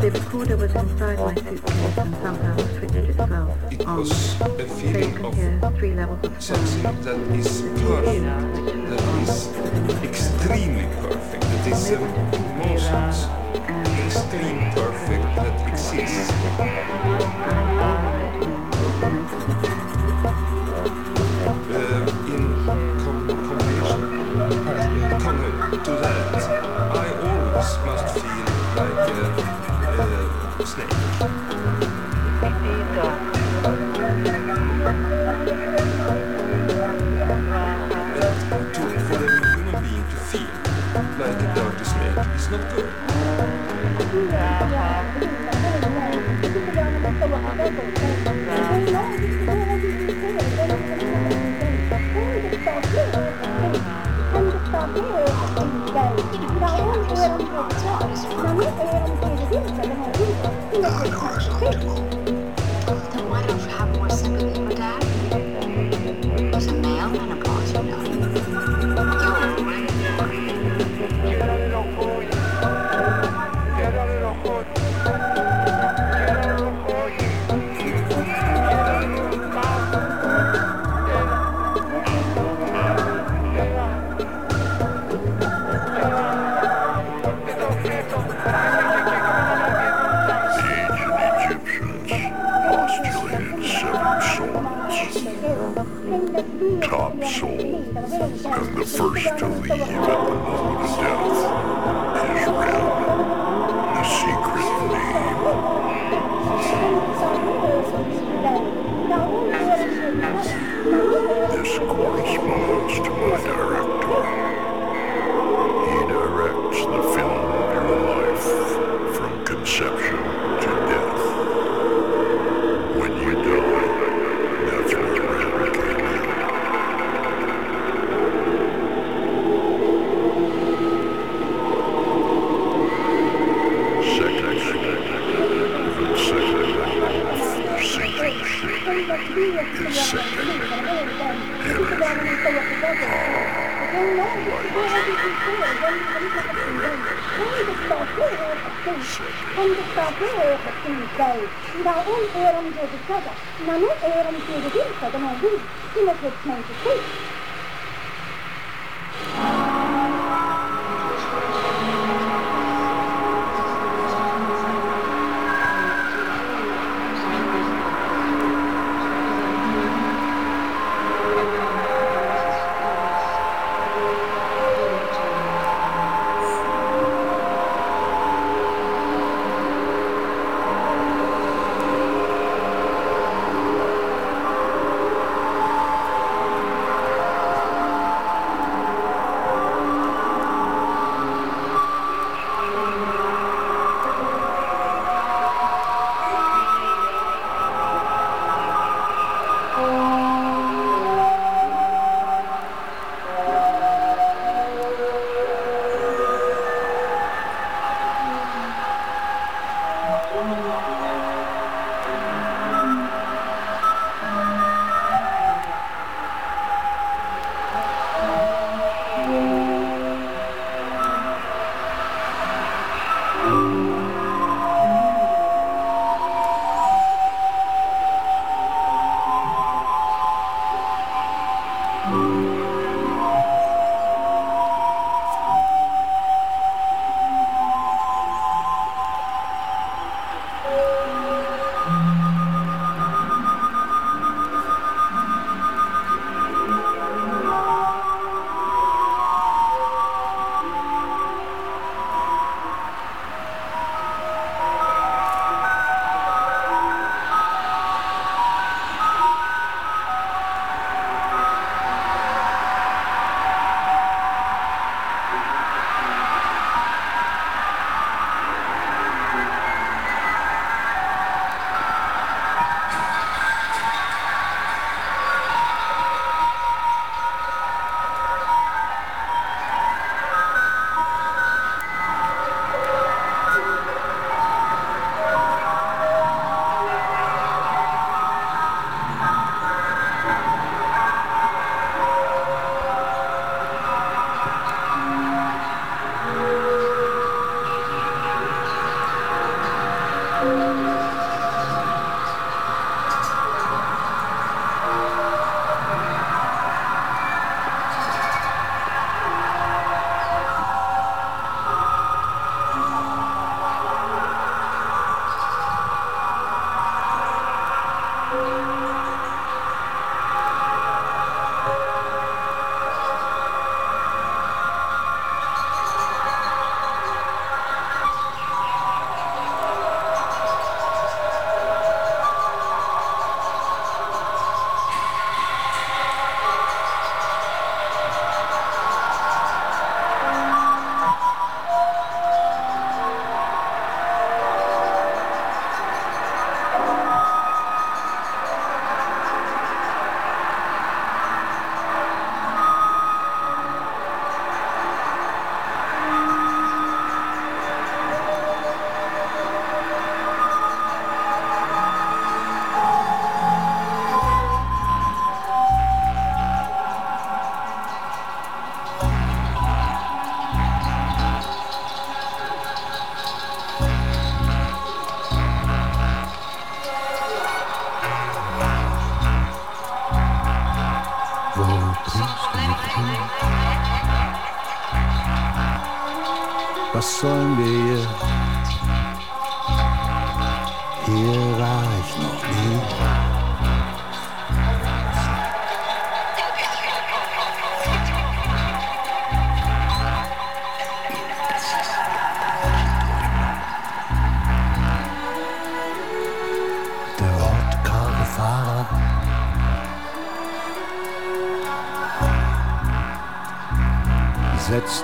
The recorder was inside my suitcase and somehow switched itself on. It was um, a feeling of hear three levels of sound. something that is pure. believe in the death. ನಾನು ಅವರನ್ನು ಕೇಳಿದೆ ಸದನಾಗಿ ನಿನ್ನ ಪ್ರಶ್ನೆ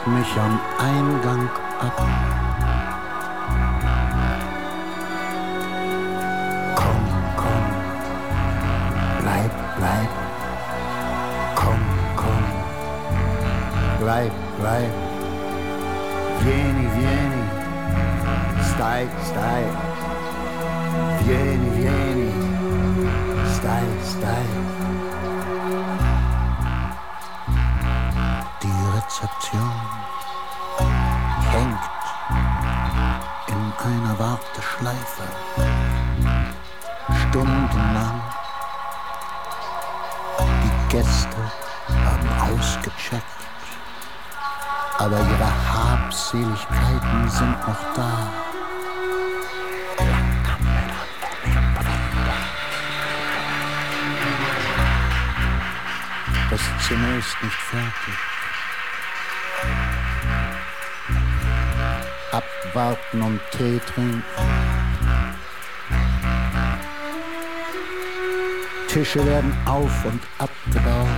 mich am Eingang Beton. Tische werden auf und abgebaut.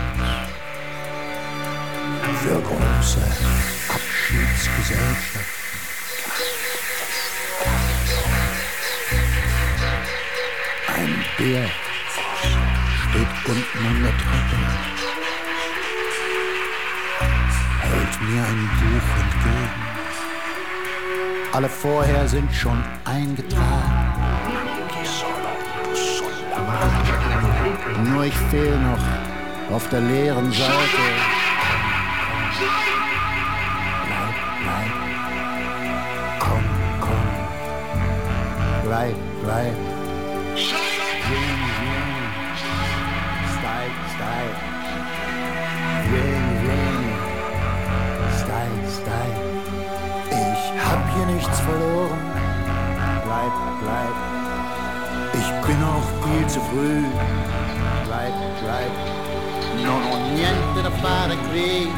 Für große Abschiedsgesellschaften. Ein Bär steht unten an der Treppe. Hält mir ein Buch entgegen. Alle vorher sind schon eingetragen. Nur ich fehl noch auf der leeren Seite. Drive, drive, drive. Non ho niente da fare qui.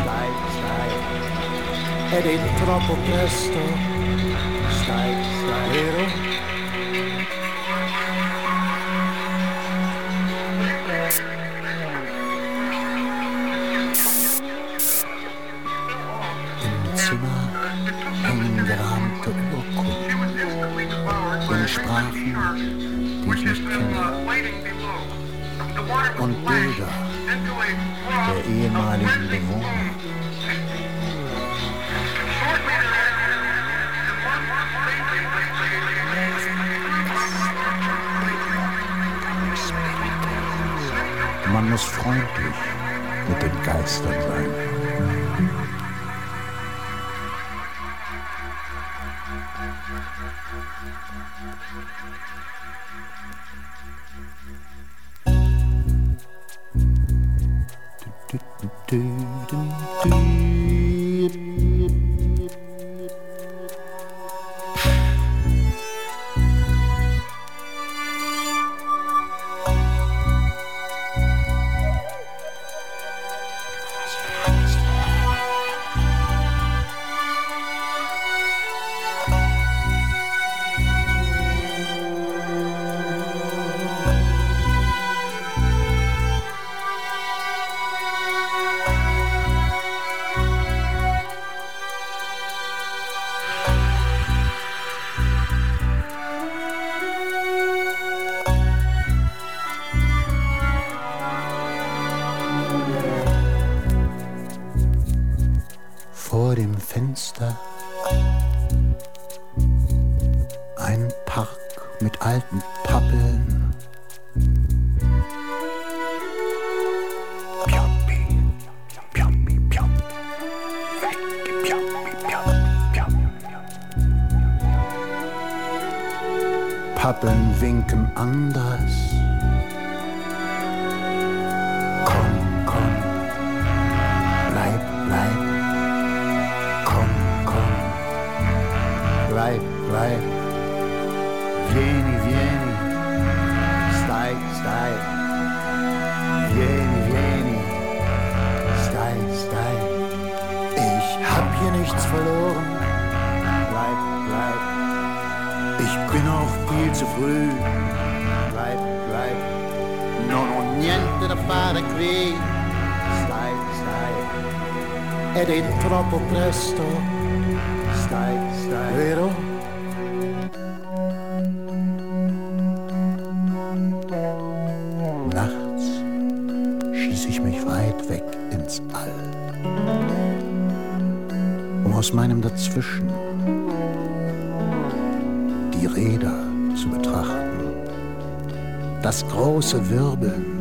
Stai, stai. Ed è troppo presto. Stai, stai. Vero? things like that. Gedanken an das große Wirbeln.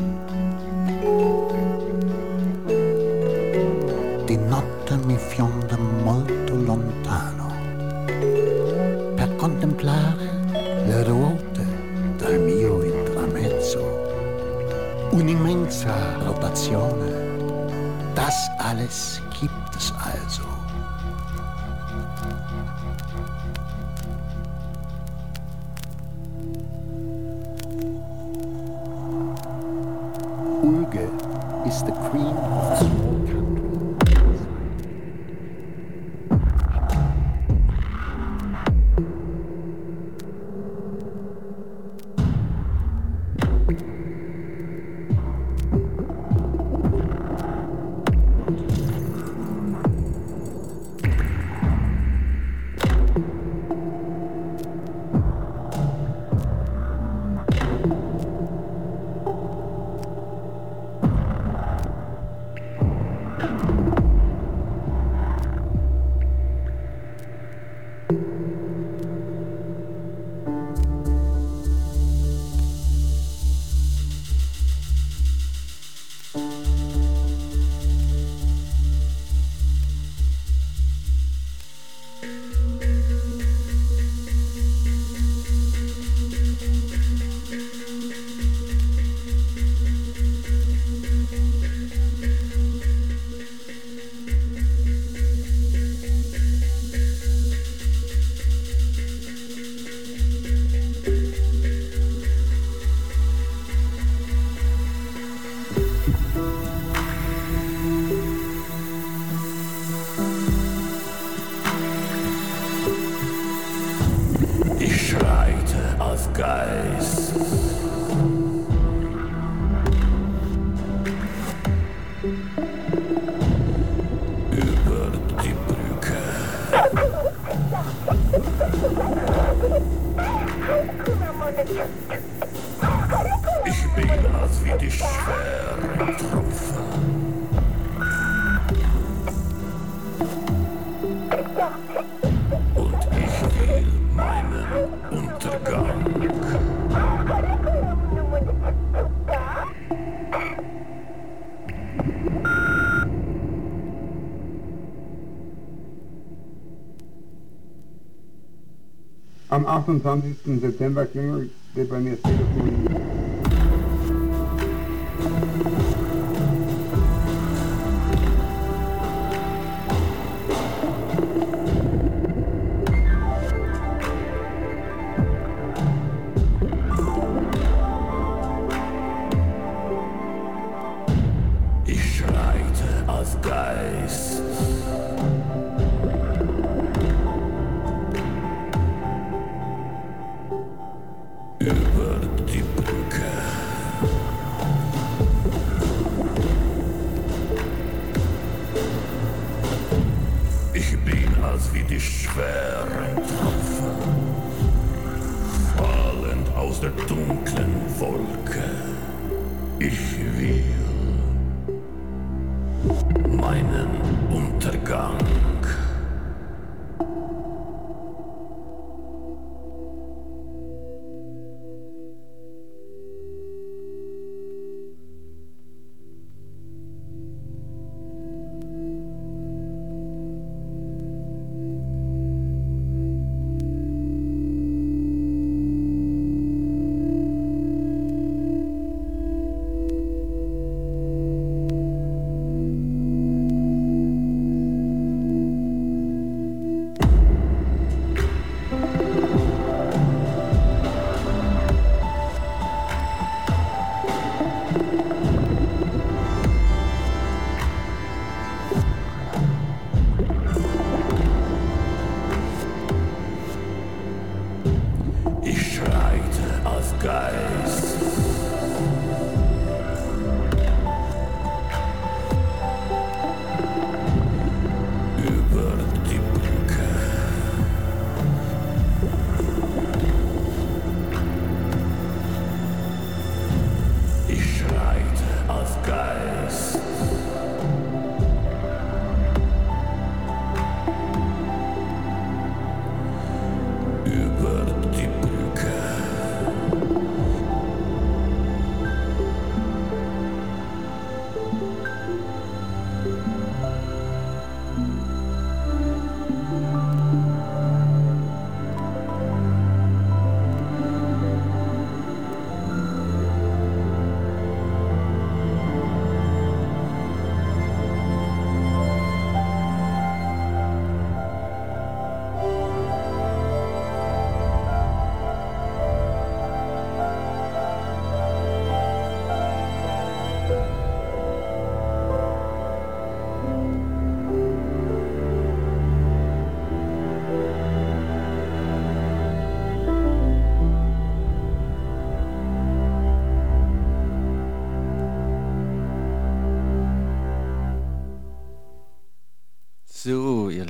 28. September klingelte bei mir das Telefon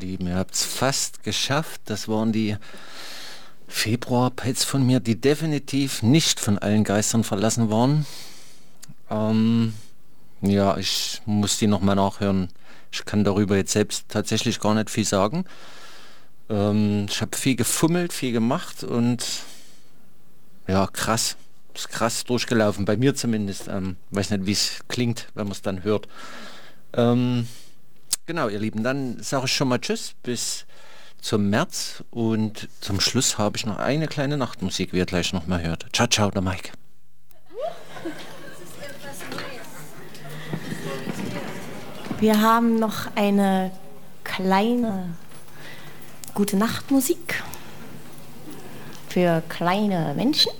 Lieben, ihr habt es fast geschafft. Das waren die Februar-Pads von mir, die definitiv nicht von allen Geistern verlassen waren. Ähm, ja, ich muss die nochmal nachhören. Ich kann darüber jetzt selbst tatsächlich gar nicht viel sagen. Ähm, ich habe viel gefummelt, viel gemacht und ja, krass. Ist krass durchgelaufen, bei mir zumindest. Ähm, weiß nicht, wie es klingt, wenn man es dann hört. Ähm, genau, ihr Lieben, dann sage ich schon mal Tschüss bis zum März und zum Schluss habe ich noch eine kleine Nachtmusik, wie ihr gleich noch mal hört. Ciao, ciao, der Mike. Wir haben noch eine kleine gute Nachtmusik für kleine Menschen.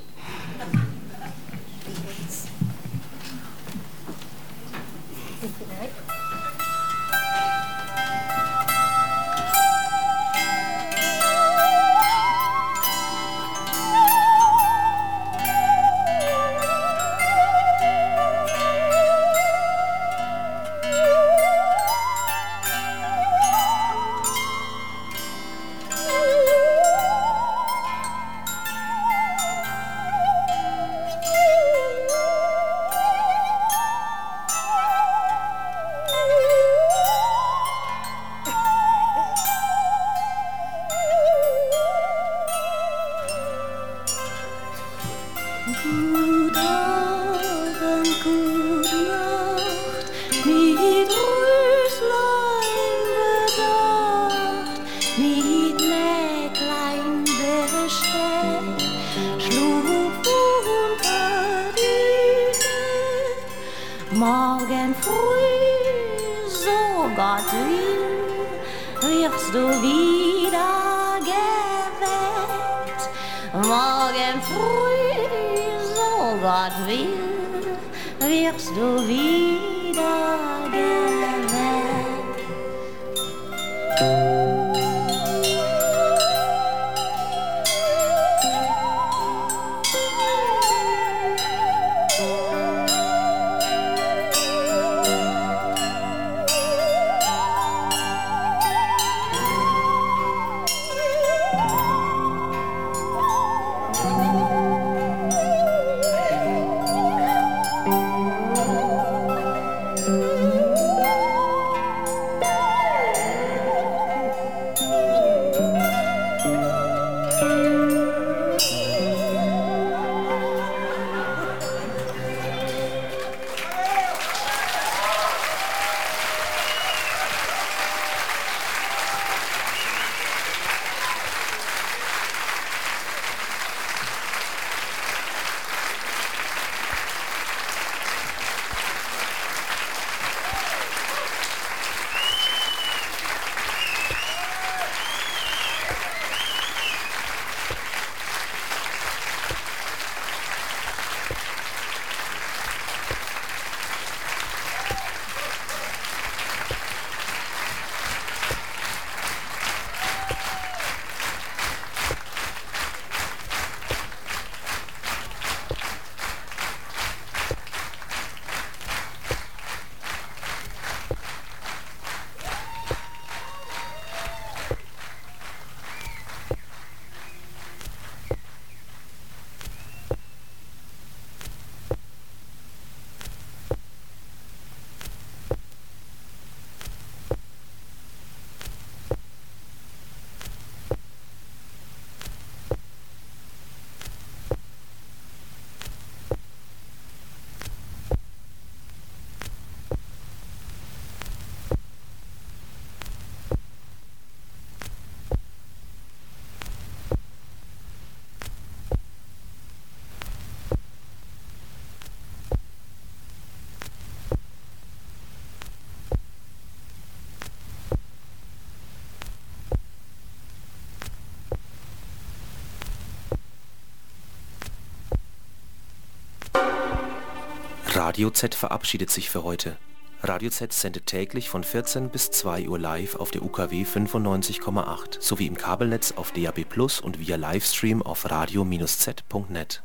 Radio Z verabschiedet sich für heute. Radio Z sendet täglich von 14 bis 2 Uhr live auf der UKW 95,8 sowie im Kabelnetz auf DAB+ und via Livestream auf radio-z.net.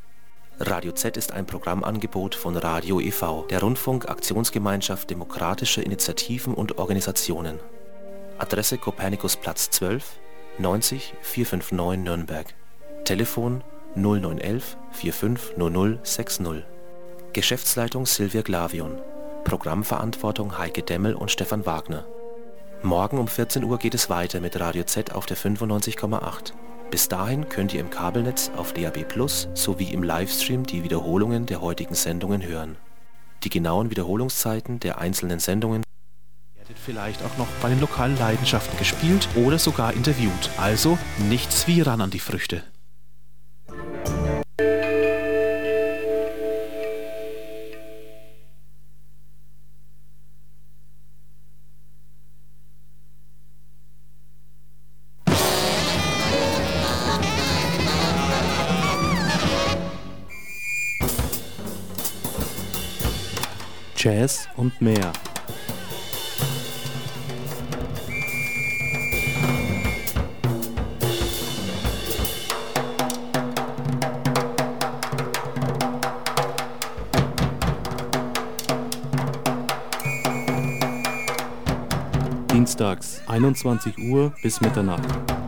Radio Z ist ein Programmangebot von Radio e.V., der Rundfunk-Aktionsgemeinschaft demokratischer Initiativen und Organisationen. Adresse Kopernikusplatz 12, 90 459 Nürnberg. Telefon 0911 450060. Geschäftsleitung Silvia Glavion. Programmverantwortung Heike Demmel und Stefan Wagner. Morgen um 14 Uhr geht es weiter mit Radio Z auf der 95,8. Bis dahin könnt ihr im Kabelnetz auf DAB Plus sowie im Livestream die Wiederholungen der heutigen Sendungen hören. Die genauen Wiederholungszeiten der einzelnen Sendungen werdet vielleicht auch noch bei den lokalen Leidenschaften gespielt oder sogar interviewt. Also nichts wie ran an die Früchte. Jazz und mehr. Dienstags 21 Uhr bis Mitternacht.